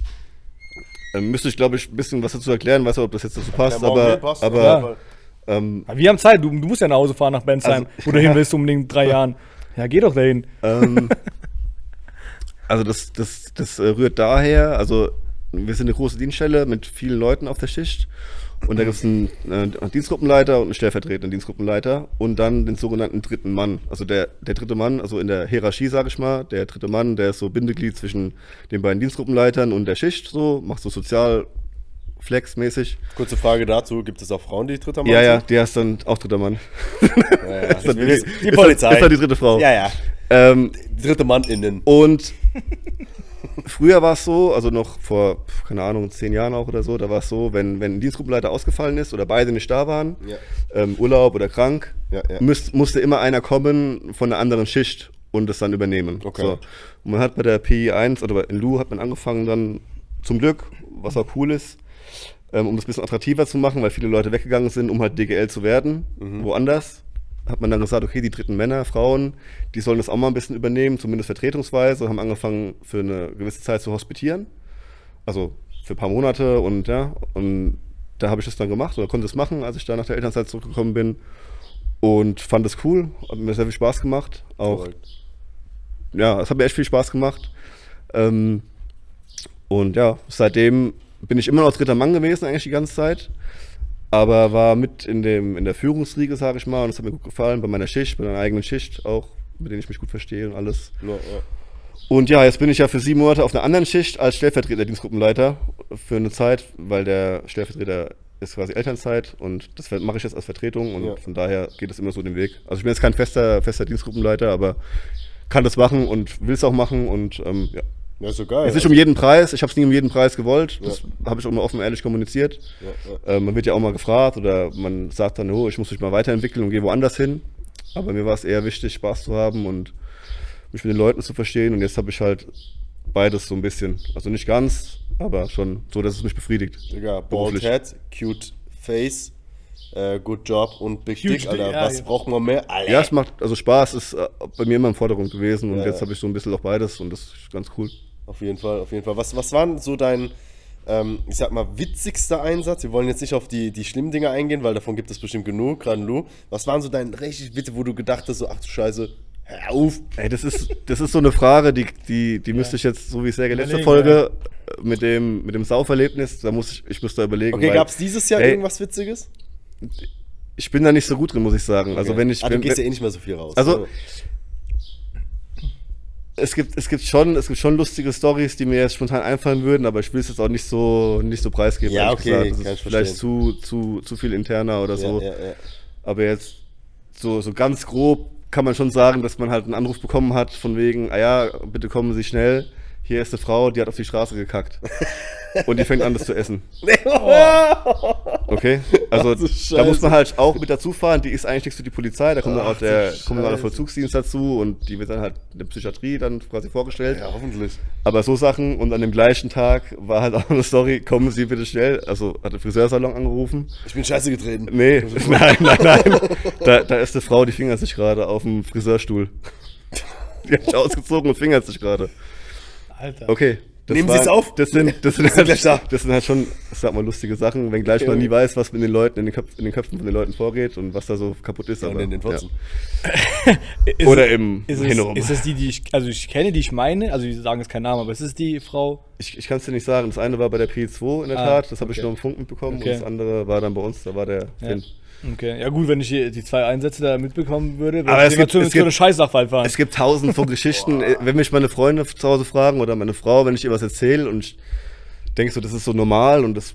Ähm, müsste ich, glaube ich, ein bisschen was dazu erklären, weiß nicht, ob das jetzt dazu passt, aber, passt, aber ja. ähm, Aber wir haben Zeit, du, du musst ja nach Hause fahren nach Bensheim, Also- wo du hin willst, unbedingt in drei Jahren. Ja, geh doch dahin. Ähm, also das, das, das äh, rührt daher, also wir sind eine große Dienststelle mit vielen Leuten auf der Schicht Und da gibt es einen, äh, Dienstgruppenleiter und einen stellvertretenden Dienstgruppenleiter und dann den sogenannten dritten Mann. Also der, der dritte Mann, also in der Hierarchie, sage ich mal, der dritte Mann, der ist so Bindeglied zwischen den beiden Dienstgruppenleitern und der Schicht, so, macht so sozial flexmäßig. Kurze Frage dazu: Gibt es auch Frauen, die dritter Mann Ja, ja, sind? der ist dann auch dritter Mann. ja, ja. Die Polizei. Ist dann die dritte Frau. Ja, ja. Ähm, Dritte Mann innen. Und früher war es so, also noch vor, keine Ahnung, zehn Jahren auch oder so, da war es so, wenn, wenn ein Dienstgruppenleiter ausgefallen ist oder beide nicht da waren, Ja. ähm, Urlaub oder krank, Ja, ja. müsst, musste immer einer kommen von einer anderen Schicht und das dann übernehmen. Okay. So. Und man hat bei der PI1 oder in Lu hat man angefangen dann zum Glück, was auch cool ist, ähm, um das ein bisschen attraktiver zu machen, weil viele Leute weggegangen sind, um halt DGL zu werden, Mhm. woanders. Hat man dann gesagt, okay, die dritten Männer, Frauen, die sollen das auch mal ein bisschen übernehmen, zumindest vertretungsweise, und haben angefangen für eine gewisse Zeit zu hospitieren. Also für ein paar Monate und ja, und da habe ich das dann gemacht oder konnte es machen, als ich da nach der Elternzeit zurückgekommen bin. Und fand es cool, hat mir sehr viel Spaß gemacht. Auch Korrekt. ja, es hat mir echt viel Spaß gemacht. Ähm, und ja, seitdem bin ich immer noch dritter Mann gewesen, eigentlich die ganze Zeit. Aber war mit in, dem, in der Führungsriege, sage ich mal, und es hat mir gut gefallen, bei meiner Schicht, bei meiner eigenen Schicht auch, mit denen ich mich gut verstehe und alles. Ja, ja. Und ja, jetzt bin ich ja für sieben Monate auf einer anderen Schicht als Stellvertreter Dienstgruppenleiter für eine Zeit, weil der Stellvertreter ist quasi Elternzeit und das mache ich jetzt als Vertretung und Ja. von daher geht es immer so den Weg. Also ich bin jetzt kein fester, fester Dienstgruppenleiter, aber kann das machen und will es auch machen und ähm, ja. Ja, ist so geil. Es ist nicht um jeden Preis, ich habe es nie um jeden Preis gewollt, das Ja. habe ich auch immer offen und ehrlich kommuniziert. ja, ja. Äh, man wird ja auch mal gefragt oder man sagt dann, oh, ich muss mich mal weiterentwickeln und gehe woanders hin. Aber mir war es eher wichtig, Spaß zu haben und mich mit den Leuten zu verstehen. Und jetzt habe ich halt beides so ein bisschen. Also nicht ganz, aber schon so, dass es mich befriedigt. Digga, bald head, cute face, äh, good job und big Huge dick, Alter. dick, ja, Was ja. braucht man mehr? Alter. Ja, es macht, also Spaß ist äh, bei mir immer im Vordergrund gewesen und Ja, jetzt ja. habe ich so ein bisschen auch beides und das ist ganz cool. Auf jeden Fall, auf jeden Fall. Was, was war denn so dein, ähm, ich sag mal, witzigster Einsatz? Wir wollen jetzt nicht auf die, die schlimmen Dinge eingehen, weil davon gibt es bestimmt genug, gerade Lou. Was waren so dein richtig Witze, wo du gedacht hast, so, ach du Scheiße, hör auf. Ey, das ist, das ist so eine Frage, die, die, die müsste ich jetzt, so wie ich sage, letzte Überlegen, Folge äh, mit dem, mit dem Sauferlebnis, da muss ich, ich muss da überlegen. Okay, gab es dieses Jahr Ey, irgendwas Witziges? Ich bin da nicht so gut drin, muss ich sagen. Also Okay. wenn ich. ah, du wenn, gehst ja eh nicht mehr so viel raus. Also, es gibt, es gibt schon, es gibt schon lustige Stories, die mir jetzt spontan einfallen würden, aber ich will es jetzt auch nicht so, nicht so preisgeben. Ja, okay, gesagt. Das ist vielleicht zu, zu, zu viel interner oder ja, so. ja, ja. Aber jetzt so, so ganz grob kann man schon sagen, dass man halt einen Anruf bekommen hat von wegen, ah ja, bitte kommen Sie schnell. Hier ist eine Frau, die hat auf die Straße gekackt. Und die fängt an, das zu essen. Okay? Also da muss man halt auch mit dazu fahren. Die ist eigentlich nichts für die Polizei. Da kommt dann Ach auch der kommunale. Vollzugsdienst dazu und die wird dann halt in der Psychiatrie dann quasi vorgestellt. ja, hoffentlich. Aber so Sachen und an dem gleichen Tag war halt auch eine Story, kommen Sie bitte schnell. Also hat der Friseursalon angerufen. Ich bin scheiße getreten. Nee, nein, nein, nein. Da, da ist eine Frau, die fingert sich gerade auf dem Friseurstuhl. Die hat sich ausgezogen und fingert sich gerade. Alter. Okay. das Nehmen Sie es auf? Das sind, das sind, halt, das sind halt schon, ich sag mal, lustige Sachen, wenngleich man nie weiß, was mit den Leuten in den, Köpf, in den Köpfen von den Leuten vorgeht und was da so kaputt ist. Ja, aber, in den Fotzen. Ist Oder es- im ist es, ist es die, die ich, also ich kenne, die ich meine, also die sagen jetzt keinen Namen, aber ist es die Frau? Ich, ich kann es dir nicht sagen. Das eine war bei der P2 in der Ah, Tat, das habe ich okay. nur im Funk mitbekommen. Okay. Und das andere war dann bei uns, da war der Ja. Finn. Okay, ja gut, wenn ich die, die zwei Einsätze da mitbekommen würde, würde Aber ich es gibt- zu, es gibt- Scheißsachwald fahren. Es gibt tausend von Geschichten. Wenn mich meine Freunde zu Hause fragen oder meine Frau, wenn ich ihr was erzähle und ich denke so, das ist so normal und das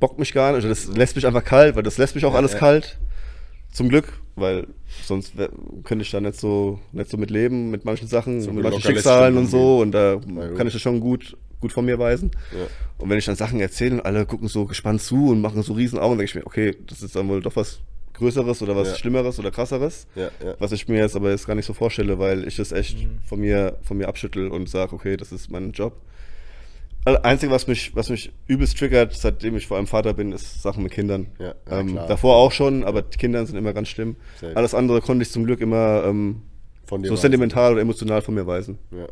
bockt mich gar nicht, oder das lässt mich einfach kalt, weil das lässt mich auch alles ja. kalt. Zum Glück, weil sonst könnte ich da nicht so, nicht so mit leben, mit manchen Sachen, Zum mit manchen Schicksalen und so und da kann ich das schon gut, gut von mir weisen. Ja. Und wenn ich dann Sachen erzähle und alle gucken so gespannt zu und machen so riesen Augen, denke ich mir, okay, das ist dann wohl doch was Größeres oder was Ja. Schlimmeres oder krasseres. Ja, ja. Was ich mir jetzt aber jetzt gar nicht so vorstelle, weil ich das echt Mhm. von mir, von mir abschüttel und sage, okay, das ist mein Job. Einzige, was mich, was mich übelst triggert, seitdem ich vor allem Vater bin, ist Sachen mit Kindern. Ja, ja, ähm, davor auch schon, aber die Kinder sind immer ganz schlimm. Safe. Alles andere konnte ich zum Glück immer ähm, Von dir so weisen. sentimental oder emotional von mir weisen. Ja.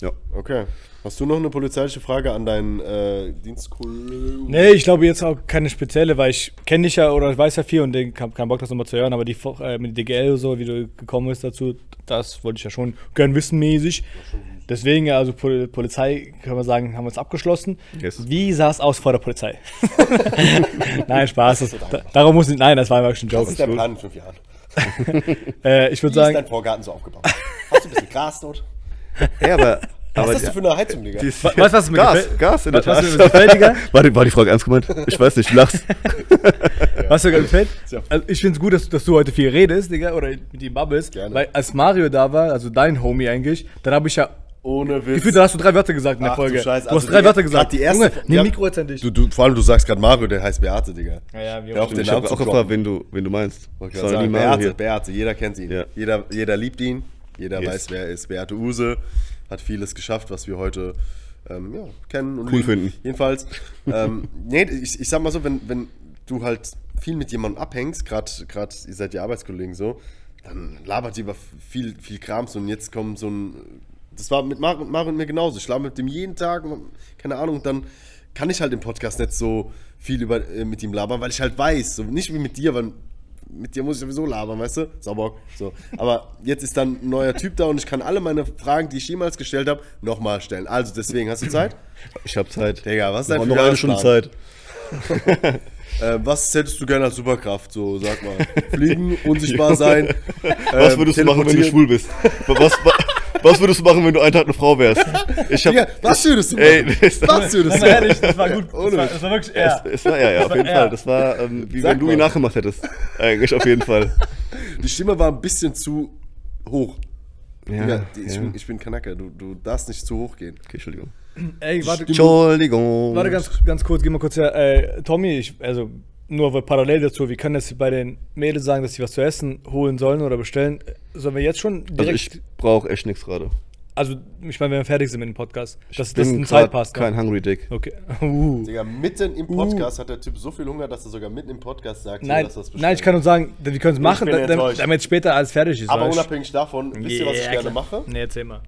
Ja. Okay. Hast du noch eine polizeiliche Frage an deinen äh, Dienstkollegen? Nee, ich glaube jetzt auch keine spezielle, weil ich kenne dich ja oder ich weiß ja viel und ich habe keinen Bock, das nochmal zu hören, aber die äh, mit DGL so, wie du gekommen bist dazu, das wollte ich ja schon gern wissen mäßig. Deswegen, also Pol Polizei, können wir sagen, haben wir es abgeschlossen. Yes. Wie sah es aus vor der Polizei? nein, Spaß. Das, da, darum muss ich, nein, das war wirklich ein Joke. ist dein Plan in fünf Jahren? Äh, ich Wie würde ist sagen, dein Vorgarten so aufgebaut? Hast du ein bisschen Gras dort? Hey, aber. Was aber ist das für eine Heizung, Digga? die ist- Weißt du, was mir Gas, gefällt? Gas in der Was- was Tasche. mir gefällt, Digga? war, die, war die Frage ernst gemeint? Ich weiß nicht, du lachst. Was dir gefällt? Ja. Also ich finde es gut, dass, dass du heute viel redest, Digga, oder mit ihm babbelst. Gerne. Weil als Mario da war, also dein Homie eigentlich, dann habe ich ja Ohne Witz. gefühlt, da hast du drei Wörter gesagt in der Ach du Folge. Scheiße, du also hast drei Wörter gesagt. die erste- Junge, nimm ja. Mikro jetzt endlich. Du, du, vor allem, du sagst gerade Mario, der heißt Beate, Digga. ja, ja, auch auf den Ich habe auch gefragt, wen du, wen du meinst. Gerade Mario Beate, hier. Beate, jeder kennt ihn. Ja. Jeder, jeder liebt ihn, jeder Yes. weiß, wer er ist. Beate Use hat vieles geschafft, was wir heute ähm, ja, kennen und Cool lieben. finden. Jedenfalls, ähm, nee, ich, ich sag mal so, wenn, wenn du halt viel mit jemandem abhängst, gerade ihr seid ja Arbeitskollegen so, dann labert ihr über viel, viel Krams und jetzt kommt so ein. Das war mit Mario, Mario und mir genauso. Ich laber mit dem jeden Tag, keine Ahnung, dann kann ich halt im Podcast nicht so viel über, äh, mit ihm labern, weil ich halt weiß, so nicht wie mit dir, weil mit dir muss ich sowieso labern, weißt du? Saubock. So. Aber jetzt ist dann ein neuer Typ da und ich kann alle meine Fragen, die ich jemals gestellt habe, nochmal stellen. Also deswegen, hast du Zeit? Ich habe Zeit. Digga, was ist dein noch eine Stunde? Zeit. Äh, was hättest du gerne als Superkraft? So, sag mal. Fliegen, unsichtbar sein. Was ähm, würdest du machen, wenn du schwul bist? Was, was, würdest du machen, wenn du einen Tag eine Frau wärst? Ich hab, Digga, was würdest du Ey, machen? das- was würdest du ehrlich, das war gut. Das war, das war wirklich er. Es war, ja, ja, auf jeden war Fall. er. Das war, ähm, wie Sag wenn du ihn nachgemacht hättest. Eigentlich auf jeden Fall. Die Stimme war ein bisschen zu hoch. Ja, Digga, die, ich, ja. bin, ich bin Kanaka, du, du darfst nicht zu hoch gehen. Okay, Entschuldigung. Ey, warte, Entschuldigung. warte ganz, ganz kurz, geh mal kurz her. Äh, Tommy, ich, also nur parallel dazu, wir können jetzt bei den Mädels sagen, dass sie was zu essen holen sollen oder bestellen. Sollen wir jetzt schon direkt. Also ich brauche echt nichts gerade. Also, ich meine, wenn wir fertig sind mit dem Podcast, dass das bin eine grad Zeit passt. kein ne? Hungry Dick. Okay. Uh. Digga, mitten im Podcast hat der Typ so viel Hunger, dass er sogar mitten im Podcast sagt, Nein, dass er das nein, ich kann nur sagen, wir können es machen, damit, damit später alles fertig ist. Aber unabhängig davon, wisst ihr, was ich gerne klar. mache? Nee, erzähl mal.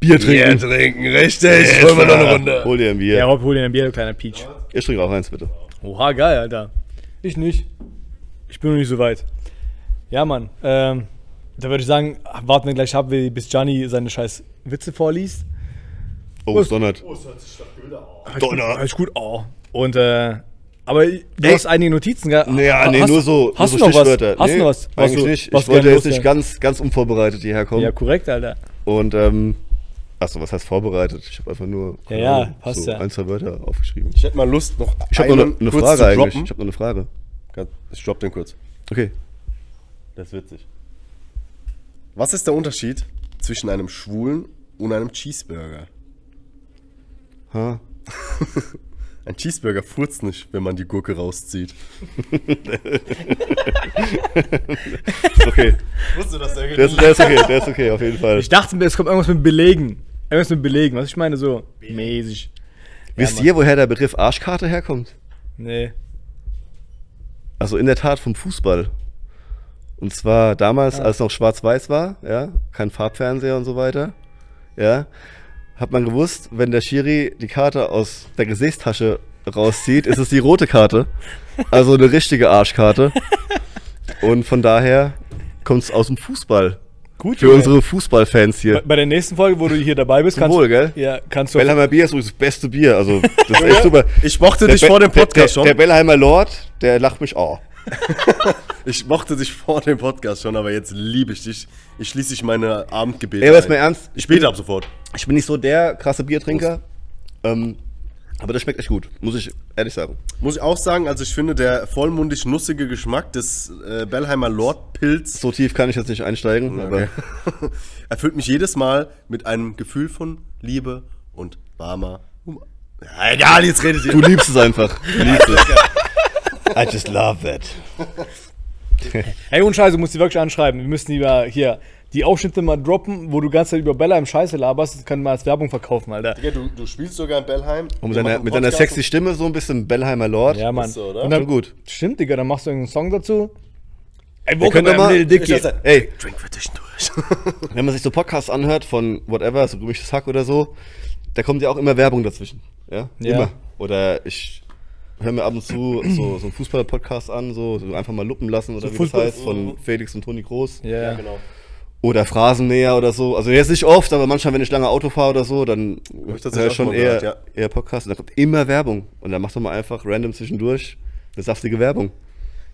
Bier trinken. trinken, richtig. Holen wir noch eine Runde. Hol dir ein Bier. Ja, Rob, hol dir ein Bier, du kleiner Peach. Ich trinke auch eins, bitte. Oha, geil, Alter. Ich nicht. Ich bin noch nicht so weit. Ja, Mann. Ähm, da würde ich sagen, warten wir gleich ab, bis Gianni seine scheiß Witze vorliest. Oh, es donnert. Donner. Alles gut. Oh. Und, äh, aber du Ey. hast einige Notizen, gell? Naja, nee, Hast- nur so, Hast nur du so noch was? Stichwörter. Hast nee, du noch was? was Eigentlich du, nicht. was Ich du wollte jetzt nicht ganz, ganz unvorbereitet hierher kommen. Ja, korrekt, Alter. Und, ähm, achso, was heißt vorbereitet? Ich habe einfach nur Ja, ja, passt so ja. ein, zwei Wörter aufgeschrieben. Ich hätte mal Lust, noch Ich habe noch eine, eine Frage eigentlich. droppen. Ich habe noch eine Frage. Ich dropp den kurz. Okay. Das ist witzig. Was ist der Unterschied zwischen einem Schwulen und einem Cheeseburger? Ha. Ein Cheeseburger furzt nicht, wenn man die Gurke rauszieht. Ist okay. Wusstest du, dass der Der ist, der ist okay, der ist okay, auf jeden Fall. Ich dachte mir, es kommt irgendwas mit Belegen. Irgendwas mit Belegen. Was ich meine, so mäßig. Wisst ihr, woher der Begriff Arschkarte herkommt? Nee. Also in der Tat vom Fußball. Und zwar damals, als noch schwarz-weiß war, ja, kein Farbfernseher und so weiter, ja, hat man gewusst, wenn der Schiri die Karte aus der Gesäßtasche rauszieht, ist es die rote Karte. Also eine richtige Arschkarte. Und von daher kommt es aus dem Fußball. Gut, Für Junge. unsere Fußballfans Bei, hier. bei der nächsten Folge, wo du hier dabei bist, Zum kannst Wohl, gell? Ja, kannst du. Bellheimer Bier ist übrigens das beste Bier. Also, das ist echt super. Ich mochte Der dich Be- vor dem der- Podcast der, schon. Der Bellheimer Lord, der lacht mich auch. ich mochte dich vor dem Podcast schon, aber jetzt liebe ich dich. Ich schließe dich meine Abendgebete Ey, aber ein. mal ernst. Ich bete ab sofort. Ich bin nicht so der krasse Biertrinker. Ähm, aber das schmeckt echt gut, muss ich ehrlich sagen. Muss ich auch sagen, also ich finde, der vollmundig nussige Geschmack des äh, Bellheimer Lord-Pilz So tief kann ich jetzt nicht einsteigen, aber Okay. erfüllt mich jedes Mal mit einem Gefühl von Liebe und warmer Humor. Ja, egal, jetzt redet du ihr. liebst es einfach. Du liebst es. I just love that. Hey, und Scheiße, du musst die wirklich anschreiben. Wir müssen lieber hier die Ausschnitte mal droppen, wo du ganze Zeit über Bella im Scheiße laberst. Das können wir als Werbung verkaufen, Alter. Ja, du, du spielst sogar in Bellheim. Und mit Wir deiner, mit deiner sexy Stimme so ein bisschen Bellheimer Lord. Ja, Mann. so, oder? Und dann, gut. Stimmt, Digga, dann machst du irgendeinen Song dazu. Ey, Wir können doch mal- Lil Dicky. Ey, Drink für zwischendurch. Österreich. Wenn man sich so Podcasts anhört von whatever, so gemischtes Hack oder so, da kommt ja auch immer Werbung dazwischen. Ja? Ja. Immer. Oder ich höre mir ab und zu so, so einen Fußball-Podcast an, so, so einfach mal luppen lassen oder So wie Fußball- das heißt, von Felix und Toni Groß. Ja, genau. Oder Phrasenmäher oder so. Also jetzt nicht oft, aber manchmal, wenn ich lange Auto fahre oder so, dann höre ich auch schon mal eher, gehört, eher Podcasts. Und da kommt immer Werbung. Und dann macht doch mal einfach random zwischendurch eine saftige Werbung.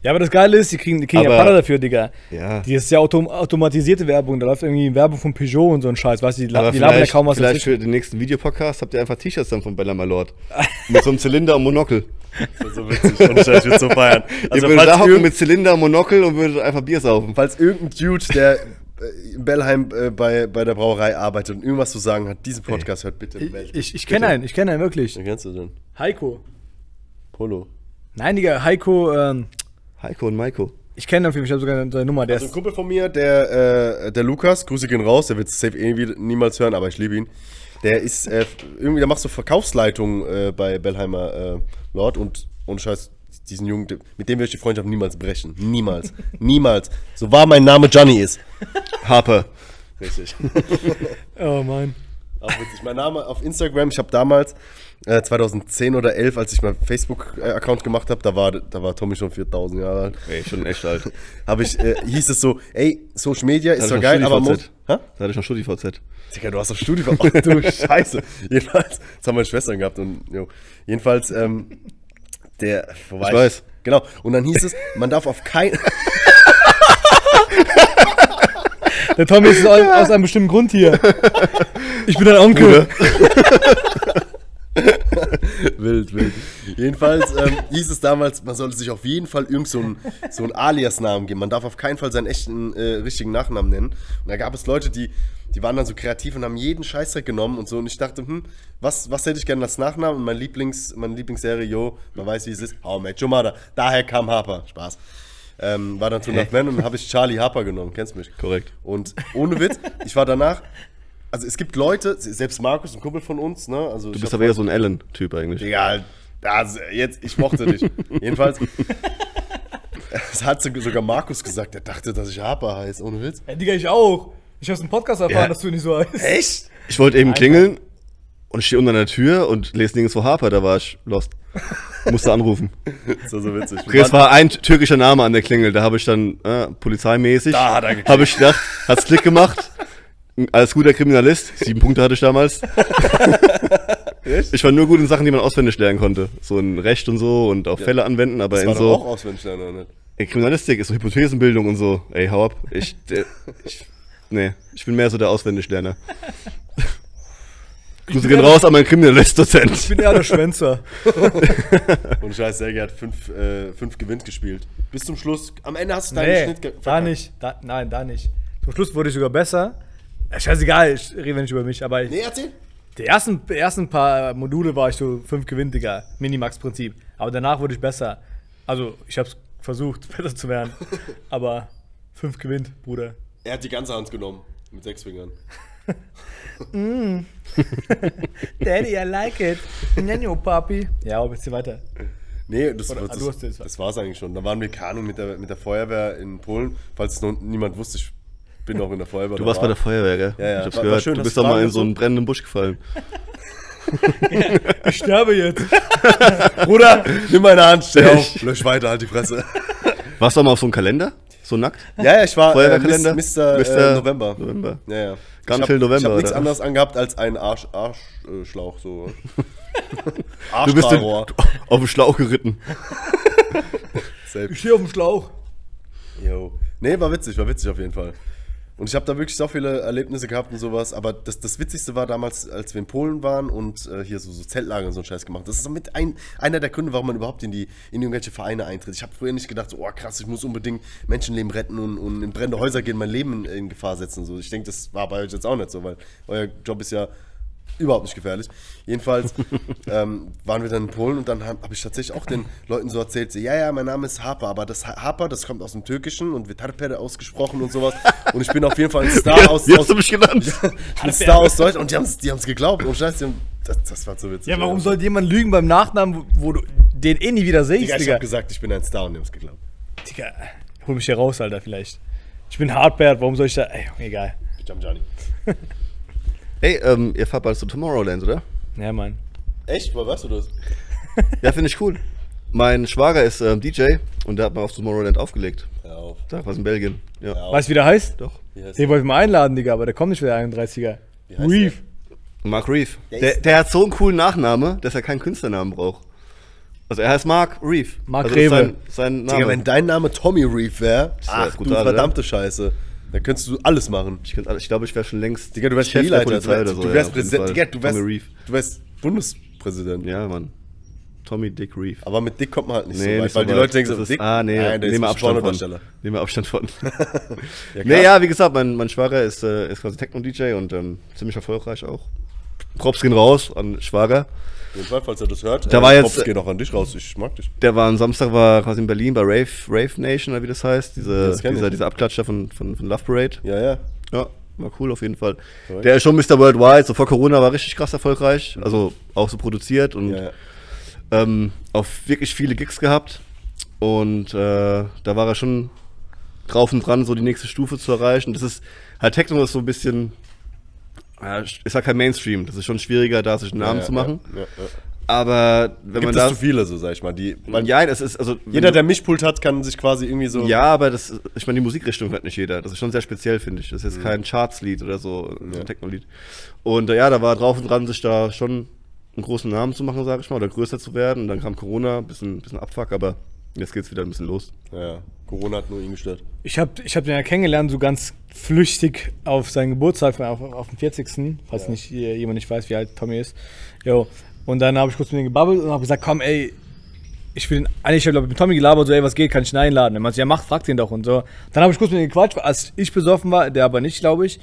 Ja, aber das Geile ist, die kriegen, die kriegen ja Aber- Pader dafür, Digga. Ja. Die ist ja autom automatisierte Werbung. Da läuft irgendwie Werbung von Peugeot und so ein Scheiß. Weißt du, die, Aber die labern ja kaum was vielleicht für den nächsten Videopodcast habt ihr einfach T-Shirts dann von Bella Malord. mit so einem Zylinder und Monokel. Das ist so witzig. Und ich würde so feiern. Also ihr würdet da hocken mit Zylinder und Monokel und würdet einfach Bier saufen. falls irgendein Dude, der äh, in Bellheim äh, bei, bei der Brauerei arbeitet und irgendwas zu sagen hat, diesen Podcast hört, bitte meldet Ich, ich kenne einen, ich kenne einen wirklich. Wen kennst du denn? Heiko. Polo. Nein, Digga, Heiko, ähm, Heiko und Maiko. ich kenne ihn auf jeden Fall, ich habe sogar seine Nummer. Der Also ein Kumpel von mir, der, äh, der Lukas, Grüße gehen raus, der wird es safe eh wieder niemals hören, aber ich liebe ihn. Der ist äh, irgendwie, der macht so Verkaufsleitung äh, bei Bellheimer äh, Lord und ohne Scheiß, diesen Jungen, mit dem werde ich die Freundschaft niemals brechen. Niemals. niemals. So wahr mein Name Johnny ist. Harper. Richtig. oh Mann. Auch witzig. Mein Name auf Instagram, ich habe damals, äh, 2010 oder 11, als ich meinen Facebook-Account gemacht habe, da war, da war Tommy schon 4000 Jahre alt, Ey, schon echt alt. habe ich, äh, hieß es so, ey, Social Media ist Da zwar hatte ich geil, noch aber. StudiVZ. Hä? Da hatte ich noch StudiVZ. Digga, du hast doch Studio Ach du Scheiße. Jedenfalls, das haben meine Schwestern gehabt und jo. Jedenfalls, ähm, der. Wo war Ich weiß. Genau. Und dann hieß es, man darf auf keinen. Der Tommy ist aus, aus einem bestimmten Grund hier. Ich bin dein Onkel. wild, wild. Jedenfalls ähm, hieß es damals, man sollte sich auf jeden Fall irgend so einen so Alias-Namen geben. Man darf auf keinen Fall seinen echten, äh, richtigen Nachnamen nennen. Und da gab es Leute, die, die waren dann so kreativ und haben jeden Scheißdreck genommen und so. Und ich dachte, hm, was, was hätte ich gerne als Nachnamen? Und mein Lieblings, meine Lieblingsserie, yo, man weiß, wie es ist, How I Met Your Mother. Daher kam Harper. Spaß. Ähm, war dann Two Enough Men und dann habe ich Charlie Harper genommen, kennst mich. Korrekt. Und ohne Witz, ich war danach, also es gibt Leute, selbst Markus, ein Kumpel von uns, ne? Also Du bist aber eher so ein Allen-Typ eigentlich. Egal. Also jetzt, ich mochte dich. Jedenfalls. Es hat so- sogar Markus gesagt, der dachte, dass ich Harper heiße, ohne Witz. Ja, Digga, ich auch. Ich hab's im Podcast erfahren, Ja. dass du nicht so heißt. Echt? Ich wollte eben klingeln und ich stehe unter der Tür und lese nirgendwo Harper, da war ich lost. Musste anrufen. Das war so witzig. Okay, es war ein türkischer Name an der Klingel, da habe ich dann äh, polizeimäßig, Da hat er geklingelt. habe ich gedacht, hat's Klick gemacht. Als guter Kriminalist, sieben Punkte hatte ich damals. Ich war nur gut in Sachen, die man auswendig lernen konnte. So in Recht und so und auch Fälle anwenden, aber das in war doch so auch auswendig, nein, nein, nein. Ey, Kriminalistik ist so Hypothesenbildung und so. Ey, hau ab. Ich, der, ich nee, ich bin mehr so der Auswendiglerner. Grüße gehen raus an meinen Ich Kriminalist-Dozent. bin eher der Schwänzer. Und Scheiß, Sergei hat fünf, äh, fünf Gewinn gespielt. Bis zum Schluss. Am Ende hast du deinen Nee, Schnitt ge- da verkackt. nicht. Da, nein, da nicht. Zum Schluss wurde ich sogar besser. Scheißegal, ich rede nicht über mich, aber ich, Nee, erzähl. die ersten, ersten paar Module war ich so fünf gewinnt, Digga. Minimax-Prinzip. Aber danach wurde ich besser. Also, ich hab's versucht, besser zu werden. aber fünf gewinnt, Bruder. Er hat die ganze Hand genommen. Mit sechs Fingern. Daddy, I like it. Nenno, Papi. Ja, aber bisschen weiter. Nee, das, Oder- das, ah, das, das- war's eigentlich schon. Da waren wir Kanu mit der, mit der Feuerwehr in Polen. Falls es noch niemand wusste, ich bin noch in der Feuerwehr. Du warst bei der Feuerwehr, gell? Ja, ja. Ich hab's War- war gehört. schön, du bist doch mal in so einen brennenden Busch gefallen. Ich sterbe jetzt. Bruder, nimm meine Hand, steh auf, lösch weiter, halt die Fresse. Warst du auch mal auf so einem Kalender? So nackt? Ja, ja, ich war äh, Feuerwehrkalender? Mr. Mr. Äh, November. November. Ja, ja. Ganz ich viel hab, November, Ich habe nichts anderes angehabt als einen Arsch, Arschschlauch, äh, Schlauch, so. Du bist in, auf den Schlauch geritten. Ich stehe auf dem Schlauch. Yo. Nee, war witzig, war witzig auf jeden Fall. Und ich habe da wirklich so viele Erlebnisse gehabt und sowas. Aber das, das Witzigste war damals, als wir in Polen waren und äh, hier so, so Zeltlager und so einen Scheiß gemacht. Das ist mit ein, einer der Gründe, warum man überhaupt in die in irgendwelche Vereine eintritt. Ich habe früher nicht gedacht, so, oh krass, ich muss unbedingt Menschenleben retten und, und in brennende Häuser gehen, mein Leben in, in Gefahr setzen. So. Ich denke, das war bei euch jetzt auch nicht so, weil euer Job ist ja überhaupt nicht gefährlich. Jedenfalls ähm, waren wir dann in Polen und dann habe hab ich tatsächlich auch den Leuten so erzählt, so, ja, ja, mein Name ist Harper, aber das Ha- Harper, das kommt aus dem Türkischen und wird Harper ausgesprochen und sowas. Und ich bin auf jeden Fall ein Star aus, Wie aus du mich genannt? ich bin ein Star aus Deutschland und die haben es die haben's geglaubt. Und scheiße, die haben, das, das war so witzig. Ja, warum sollte jemand lügen beim Nachnamen, wo, wo du den eh nie wieder siehst, Digga, ich Digga? habe gesagt, ich bin ein Star und die haben es geglaubt. Digga, hol mich hier raus, Alter, vielleicht. Ich bin Hardbert, warum soll ich da. Ey, egal. Jump Johnny. Ey, ähm, ihr fahrt bald zu Tomorrowland, oder? Ja, Mann. Echt? Woher weißt du das? Ja, finde ich cool. Mein Schwager ist ähm, DJ und der hat mal auf Tomorrowland aufgelegt. Hör auf. Da was in Belgien. Ja, Ja. Weißt du, wie der heißt? doch. Wie heißt Den wollten wir einladen, Digga, aber der kommt nicht für den 31er. Wie heißt Reef. Mark Reeve. Der Der, der hat so einen coolen Nachname, dass er keinen Künstlernamen braucht. Also er heißt Mark Reeve. Mark also Reeve. Sein, sein Digga, Name. wenn dein Name Tommy Reef wäre, wär ach du verdammte Scheiße. Dann könntest du alles machen. ich könnte- ich glaube, ich wäre schon längst Digga, du wärst Chef der Chefleiter, Polizei du oder so. du ja, wärst jeden Präsident. Digga, du wärst, du wärst Bundespräsident. Ja, Mann. Tommy Dick Reeve. Aber mit Dick kommt man halt nicht so Nee, weit, nicht weil so die weit. Leute denken Das so, ist- Dick, Ah, nee, nein, der nehmen wir ist Abstand von. Nehmen wir Abstand von. Ja, nee, ja, wie gesagt, mein, mein Schwager ist, äh, ist quasi Techno-DJ und ähm, ziemlich erfolgreich auch. Props gehen raus an Schwager. Auf jeden Fall, falls er das hört. Da war jetzt- Props gehen auch an dich raus, ich mag dich. Der war am Samstag war quasi in Berlin bei Rave, Rave Nation, oder wie das heißt. Diese, Das dieser, dieser Abklatscher von, von, von Love Parade. Ja, ja. Ja, war cool auf jeden Fall. Korrekt. Der ist schon Mr. Worldwide, so vor Corona war richtig krass erfolgreich. Also auch so produziert und ja, ja. ähm, auf wirklich viele Gigs gehabt. Und äh, da war er schon drauf und dran, so die nächste Stufe zu erreichen. Das ist halt Techno ist so ein bisschen, ist halt kein Mainstream. Das ist schon schwieriger, da sich einen Namen ja, zu machen. Ja, ja. Aber wenn Gibt man es da. zu viele, so sag ich mal. Die, weil ja, es ist also. jeder, der Mischpult hat, kann sich quasi irgendwie so. Ja, aber das, ich meine, die Musikrichtung hört nicht jeder. Das ist schon sehr speziell, finde ich. Das ist jetzt kein Charts-Lied oder so, Ja. ein Techno-Lied. Und äh, ja, da war drauf und dran, sich da schon einen großen Namen zu machen, sage ich mal, oder größer zu werden. Und dann kam Corona, ein bisschen, bisschen Abfuck, aber jetzt geht's wieder ein bisschen los. Ja, Corona hat nur ihn gestört. Ich habe ich hab den ja kennengelernt, so ganz flüchtig auf seinen Geburtstag, auf, auf dem 40. Falls nicht hier jemand nicht weiß, wie alt Tommy ist. Jo. Und dann habe ich kurz mit ihm gebabbelt und habe gesagt, komm, ey, ich will den, eigentlich, ich habe mit Tommy gelabert, so, ey, was geht, kann ich ihn einladen? Er meinte, ja, mach, frag den doch und so. Dann habe ich kurz mit ihm gequatscht, als ich besoffen war, der aber nicht, glaube ich.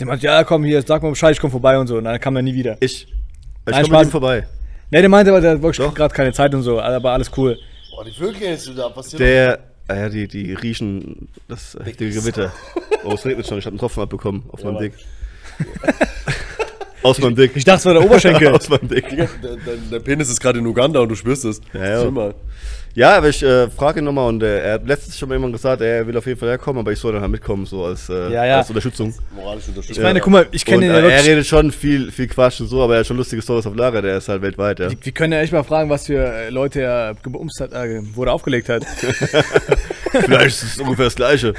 Der meinte, ja, komm, hier, sag mal Bescheid, ich komm vorbei und so. Und dann kam er nie wieder. Ich, ich komme mit ihm vorbei. Ne, der meinte aber, der hat wirklich gerade keine Zeit und so, aber alles cool. Boah, die Vögel jetzt wieder ab. Was hier Der, ah ja, die, die riechen das heftige Gewitter. Oh, es regnet schon, ich habe einen Tropfen abbekommen auf meinem Mann. Dick. Aus meinem Dick. Ich dachte, es war der Oberschenkel. Aus meinem Dick. Der, der Penis ist gerade in Uganda und du spürst es. Ja, ja. Sieh mal. Ja, aber ich äh, frage ihn nochmal und äh, er hat letztens schon mal jemand gesagt, er will auf jeden Fall herkommen, aber ich soll dann halt mitkommen, so als, äh, Ja, ja. als Unterstützung. Moralisch unterstützt. Ich meine, guck mal, ich kenne den äh, ja er wirklich. redet schon viel, viel Quatsch und so, aber er hat schon lustige Stories auf Lager, der ist halt weltweit, ja. Wir können ja echt mal fragen, was für äh, Leute er gebumst hat, äh, wurde aufgelegt hat. Vielleicht ist es ungefähr das Gleiche.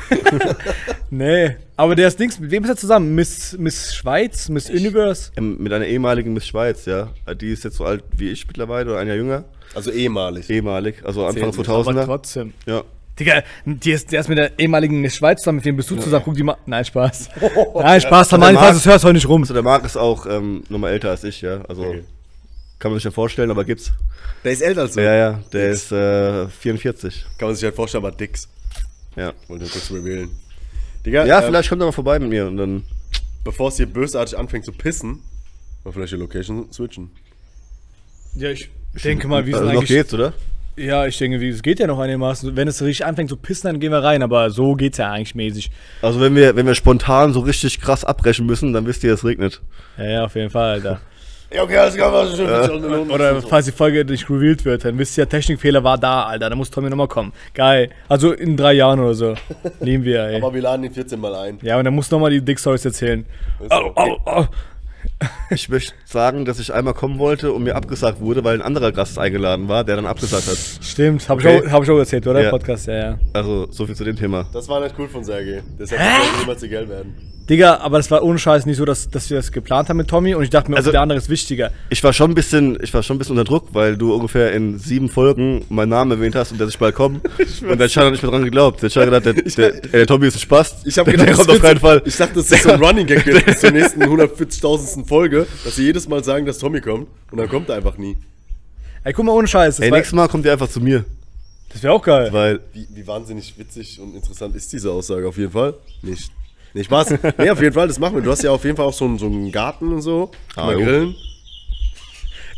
nee, aber der ist Dings, mit wem ist er zusammen? Miss, Miss Schweiz, Miss Universe? Ähm, Mit einer ehemaligen Miss Schweiz, ja. Die ist jetzt so alt wie ich mittlerweile oder ein Jahr jünger. Also ehemalig. Ehemalig, also Anfang Zählt nicht, Aber 2000er. trotzdem. Ja. Digga, die ist, der ist mit der ehemaligen Schweiz zusammen, mit wem bist du zusammen? Guck die mal. Nein, Spaß. Nein, Spaß, Tamani, Der falls du es hörst, hör nicht rum. Also der Marc ist auch ähm, nochmal älter als ich, ja. Also Okay. kann man sich ja vorstellen, aber gibt's. Der ist älter als du. Ja, ja, der ist äh, 44. Kann man sich halt vorstellen, aber Dicks. Ja. Wollte kurz revealen. Digga, Ja, ähm, vielleicht kommt er mal vorbei mit mir und dann. bevor es hier bösartig anfängt zu pissen, mal vielleicht die Location switchen. Ja, ich denke mal, wie es also noch eigentlich. geht's, oder? Ja, ich denke, wie es geht ja noch einigermaßen. Wenn es richtig anfängt zu pissen, dann gehen wir rein, aber so geht's ja eigentlich mäßig. Also wenn wir, wenn wir spontan so richtig krass abbrechen müssen, dann wisst ihr, es regnet. Ja, ja, auf jeden Fall, Alter. Ja, okay, alles klar, was schön. Oder falls die Folge nicht revealed wird, dann wisst ihr, Technikfehler war da, Alter. Da muss Tommy nochmal kommen. Geil. Also in drei Jahren oder so. Lieben wir, ey. Aber wir laden ihn 14 Mal ein. Ja, und dann muss nochmal die Dick Stories erzählen. Ist Au, okay. au, au. Ich möchte sagen, dass ich einmal kommen wollte und mir abgesagt wurde, weil ein anderer Gast eingeladen war, der dann abgesagt hat. Stimmt, hab, Okay. ich auch, hab ich auch erzählt, oder? Ja. Podcast, ja, ja. Also, so viel zu dem Thema. Das war nicht cool von Sergej. Deshalb wird niemals egal werden. Digga, aber das war ohne Scheiß nicht so, dass, dass wir das geplant haben mit Tommy und ich dachte mir, Also- der andere ist wichtiger. Ich war schon ein bisschen, ich war schon ein bisschen unter Druck, weil du ungefähr in sieben Folgen meinen Namen erwähnt hast und der sich bald kommt. und der Chan hat nicht mehr dran geglaubt. Der Chan hat gedacht, der, der, der Tommy ist ein Spaß. Ich habe der gedacht, kommt das auf keinen Fall. Ich dachte, das ist so ein Running Gag bis zur nächsten 140.000. Folge, dass sie jedes Mal sagen, dass Tommy kommt und dann kommt er einfach nie. Ey, guck mal, ohne Scheiß. Ey, nächstes Mal kommt ihr einfach zu mir, das wäre auch geil. weil Wie, wie wahnsinnig witzig und interessant ist diese Aussage auf jeden Fall? Nicht. Nee, Spaß. Nee, auf jeden Fall, das machen wir. Du hast ja auf jeden Fall auch so einen, so einen Garten und so. Ah, jo. grillen.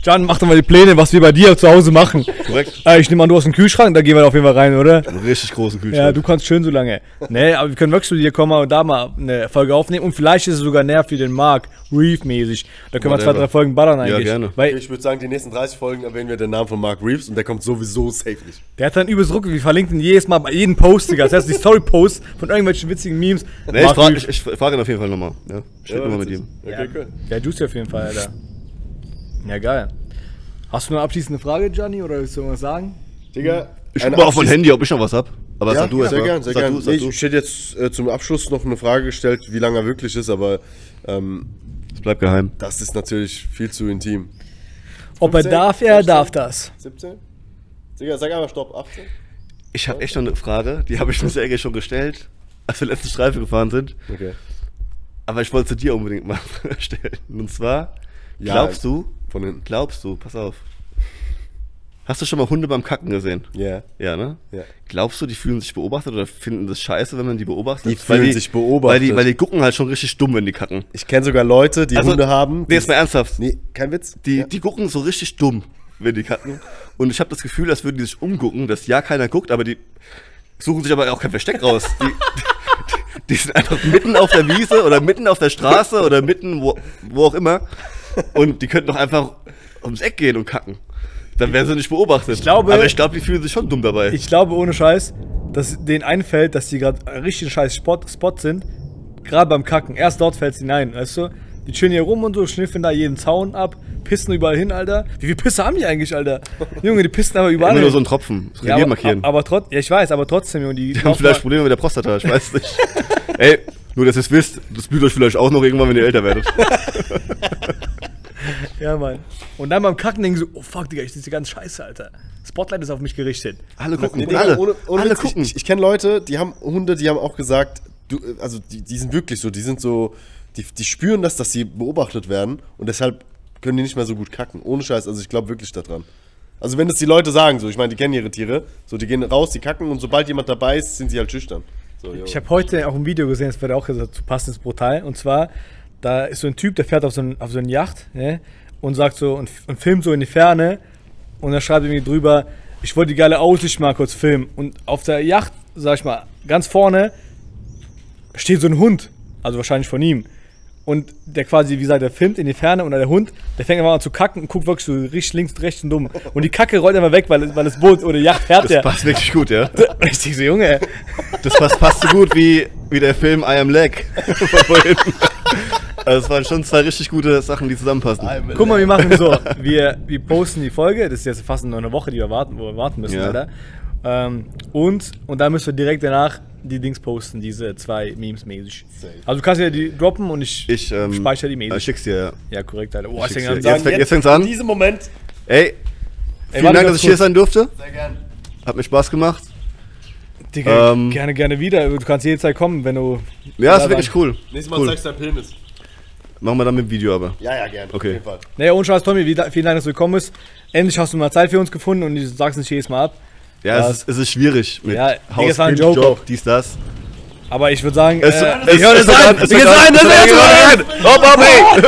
John, mach doch mal die Pläne, was wir bei dir zu Hause machen. Korrekt. Äh, ich nehme an, du hast einen Kühlschrank, da gehen wir auf jeden Fall rein, oder? Einen richtig großen Kühlschrank. Ja, du kannst schön so lange. Nee, aber wir können wirklich zu dir kommen und da mal eine Folge aufnehmen. Und vielleicht ist es sogar näher für den Mark, Reeve-mäßig. Da können wir zwei, Whatever. drei Folgen ballern eigentlich. gerne. Weil Ich würde sagen, die nächsten 30 Folgen erwähnen wir den Namen von Mark Reeves und der kommt sowieso safe nicht. der hat dann übelst Ruck, wir verlinken ihn jedes Mal bei jedem Post, Digga. Das heißt, die Story-Posts von irgendwelchen witzigen Memes. Nee, ich Mark frage ich, ich frag ihn auf jeden Fall nochmal. Ja, ich rede nochmal mit ihm. Okay, cool. Ja, juicy auf jeden Fall, Alter. Ja, geil. Hast du noch eine abschließende Frage, Gianni, oder willst du irgendwas sagen? Digga, Ich guck mal auf mein Handy, ob ich noch was hab. Aber Ja, sag du sehr gern, sehr sag gern. du, sag Nee, du. ich hätte jetzt äh, zum Abschluss noch eine Frage gestellt, wie lange er wirklich ist, aber ähm, Es bleibt geheim. das ist natürlich viel zu intim. Ob er 15? darf, er 16? darf das. 17? Digga, sag einfach Stopp, 18? Ich habe echt noch eine Frage, die habe ich mir eigentlich schon gestellt, als wir letzte Streife gefahren sind. Okay. Aber ich wollte sie dir unbedingt mal stellen. Und zwar, Ja, glaubst du, Von hinten. glaubst du, pass auf. Hast du schon mal Hunde beim Kacken gesehen? Ja. Ja, ne? Ja. Glaubst du, die fühlen sich beobachtet oder finden das scheiße, wenn man die beobachtet? Die Weil fühlen sich Weil beobachtet. die, weil die gucken halt schon richtig dumm, wenn die kacken. Ich kenne sogar Leute, die Also, Hunde haben. Nee, jetzt mal ernsthaft. Nee, kein Witz. Die, ja. die gucken so richtig dumm, wenn die kacken. Und ich habe das Gefühl, als würden die sich umgucken, dass ja keiner guckt, aber die suchen sich aber auch kein Versteck raus. Die, die, die sind einfach mitten auf der Wiese oder mitten auf der Straße oder mitten wo, wo auch immer. Und die könnten doch einfach ums Eck gehen und kacken. Dann werden sie nicht beobachtet. Ich glaube- aber ich glaube, die fühlen sich schon dumm dabei. Ich glaube ohne Scheiß, dass denen einfällt, dass die gerade ein richtig scheiß Spot, Spot sind. Gerade beim Kacken. Erst dort fällt es hinein, weißt du? Die chillen hier rum und so, schniffen da jeden Zaun ab, pissen überall hin, Alter. Wie viel Pisse haben die eigentlich, Alter? Junge, die pissen aber überall Immer nur hin. so ein Tropfen. Das ja, Revier aber, markieren. aber trotzdem, ja, ich weiß, aber trotzdem, Junge, die, die haben vielleicht Probleme mit der Prostata, ich weiß nicht. Ey, nur dass ihr es wisst, das blüht euch vielleicht auch noch irgendwann, wenn ihr älter werdet. Ja, Mann. Und dann beim Kacken denken sie, oh fuck, Digga, ich sitze ganz scheiße, Alter. Spotlight ist auf mich gerichtet. Alle gucken, Digga, alle, ohne, ohne alle gucken. Ich, ich kenne Leute, die haben Hunde, die haben auch gesagt, du, also die, die sind wirklich so, die sind so, die, die spüren das, dass sie beobachtet werden und deshalb können die nicht mehr so gut kacken. Ohne Scheiß, also ich glaube wirklich daran. Also wenn das die Leute sagen, so, ich meine, die kennen ihre Tiere, so, die gehen raus, die kacken und sobald jemand dabei ist, sind sie halt schüchtern. So. Ich habe heute auch ein Video gesehen, das wird auch dazu passen, ist brutal. Und zwar, da ist so ein Typ, der fährt auf so, ein, auf so eine Yacht ne, und sagt so und, und filmt so in die Ferne und er schreibt irgendwie drüber, ich wollte die geile Aussicht mal kurz filmen. Und auf der Yacht, sag ich mal, ganz vorne steht so ein Hund, also wahrscheinlich von ihm. Und der quasi, wie gesagt, der filmt in die Ferne und der Hund, der fängt einfach an zu kacken und guckt wirklich so richtig links rechts und dumm. Und die Kacke rollt einfach weg, weil, weil das Boot oder die Yacht fährt Das ja. passt wirklich gut, ja. Richtig so, Junge. Das passt fast so gut wie, wie der Film I Am Leg. Also es waren schon zwei richtig gute Sachen, die zusammenpassen. Guck mal, wir machen so. Wir, wir posten die Folge. Das ist jetzt fast nur eine Woche, die wir warten, wo wir warten müssen, Ja. Alter. Ähm, und, und dann müssen wir direkt danach die Dings posten, diese zwei Memes mäßig. Also du kannst ja die droppen und ich, Ich ähm, speichere die Ich mäßig. schick's dir, ja. Ja, korrekt, Alter. Oh, Ich ich. Jetzt, sagen, jetzt fängt's an. In diesem Moment. Ey, vielen warte Dank, dass ich hier sein durfte. Sehr gern. Hat mir Spaß gemacht. Digga, Ähm, gerne, gerne wieder. Du kannst jederzeit kommen, wenn du. Ja, ist wirklich cool. Nächstes Mal cool. zeigst du dein Penis. Machen wir dann mit dem Video aber. Ja, ja, gerne. Okay. Auf jeden Fall. Naja, ohne Scheiß, Tommy, wie- vielen Dank, dass du gekommen bist. Endlich hast du mal Zeit für uns gefunden und du sagst nicht jedes Mal ab. Ja, Ja. es ist, es ist schwierig mit Ja, es war ein Joke. dies, das. Aber ich würde sagen, Es, äh, es, ich höre es, das es, ein, es, ich höre das ein, das ist Hopp, hopp, ey!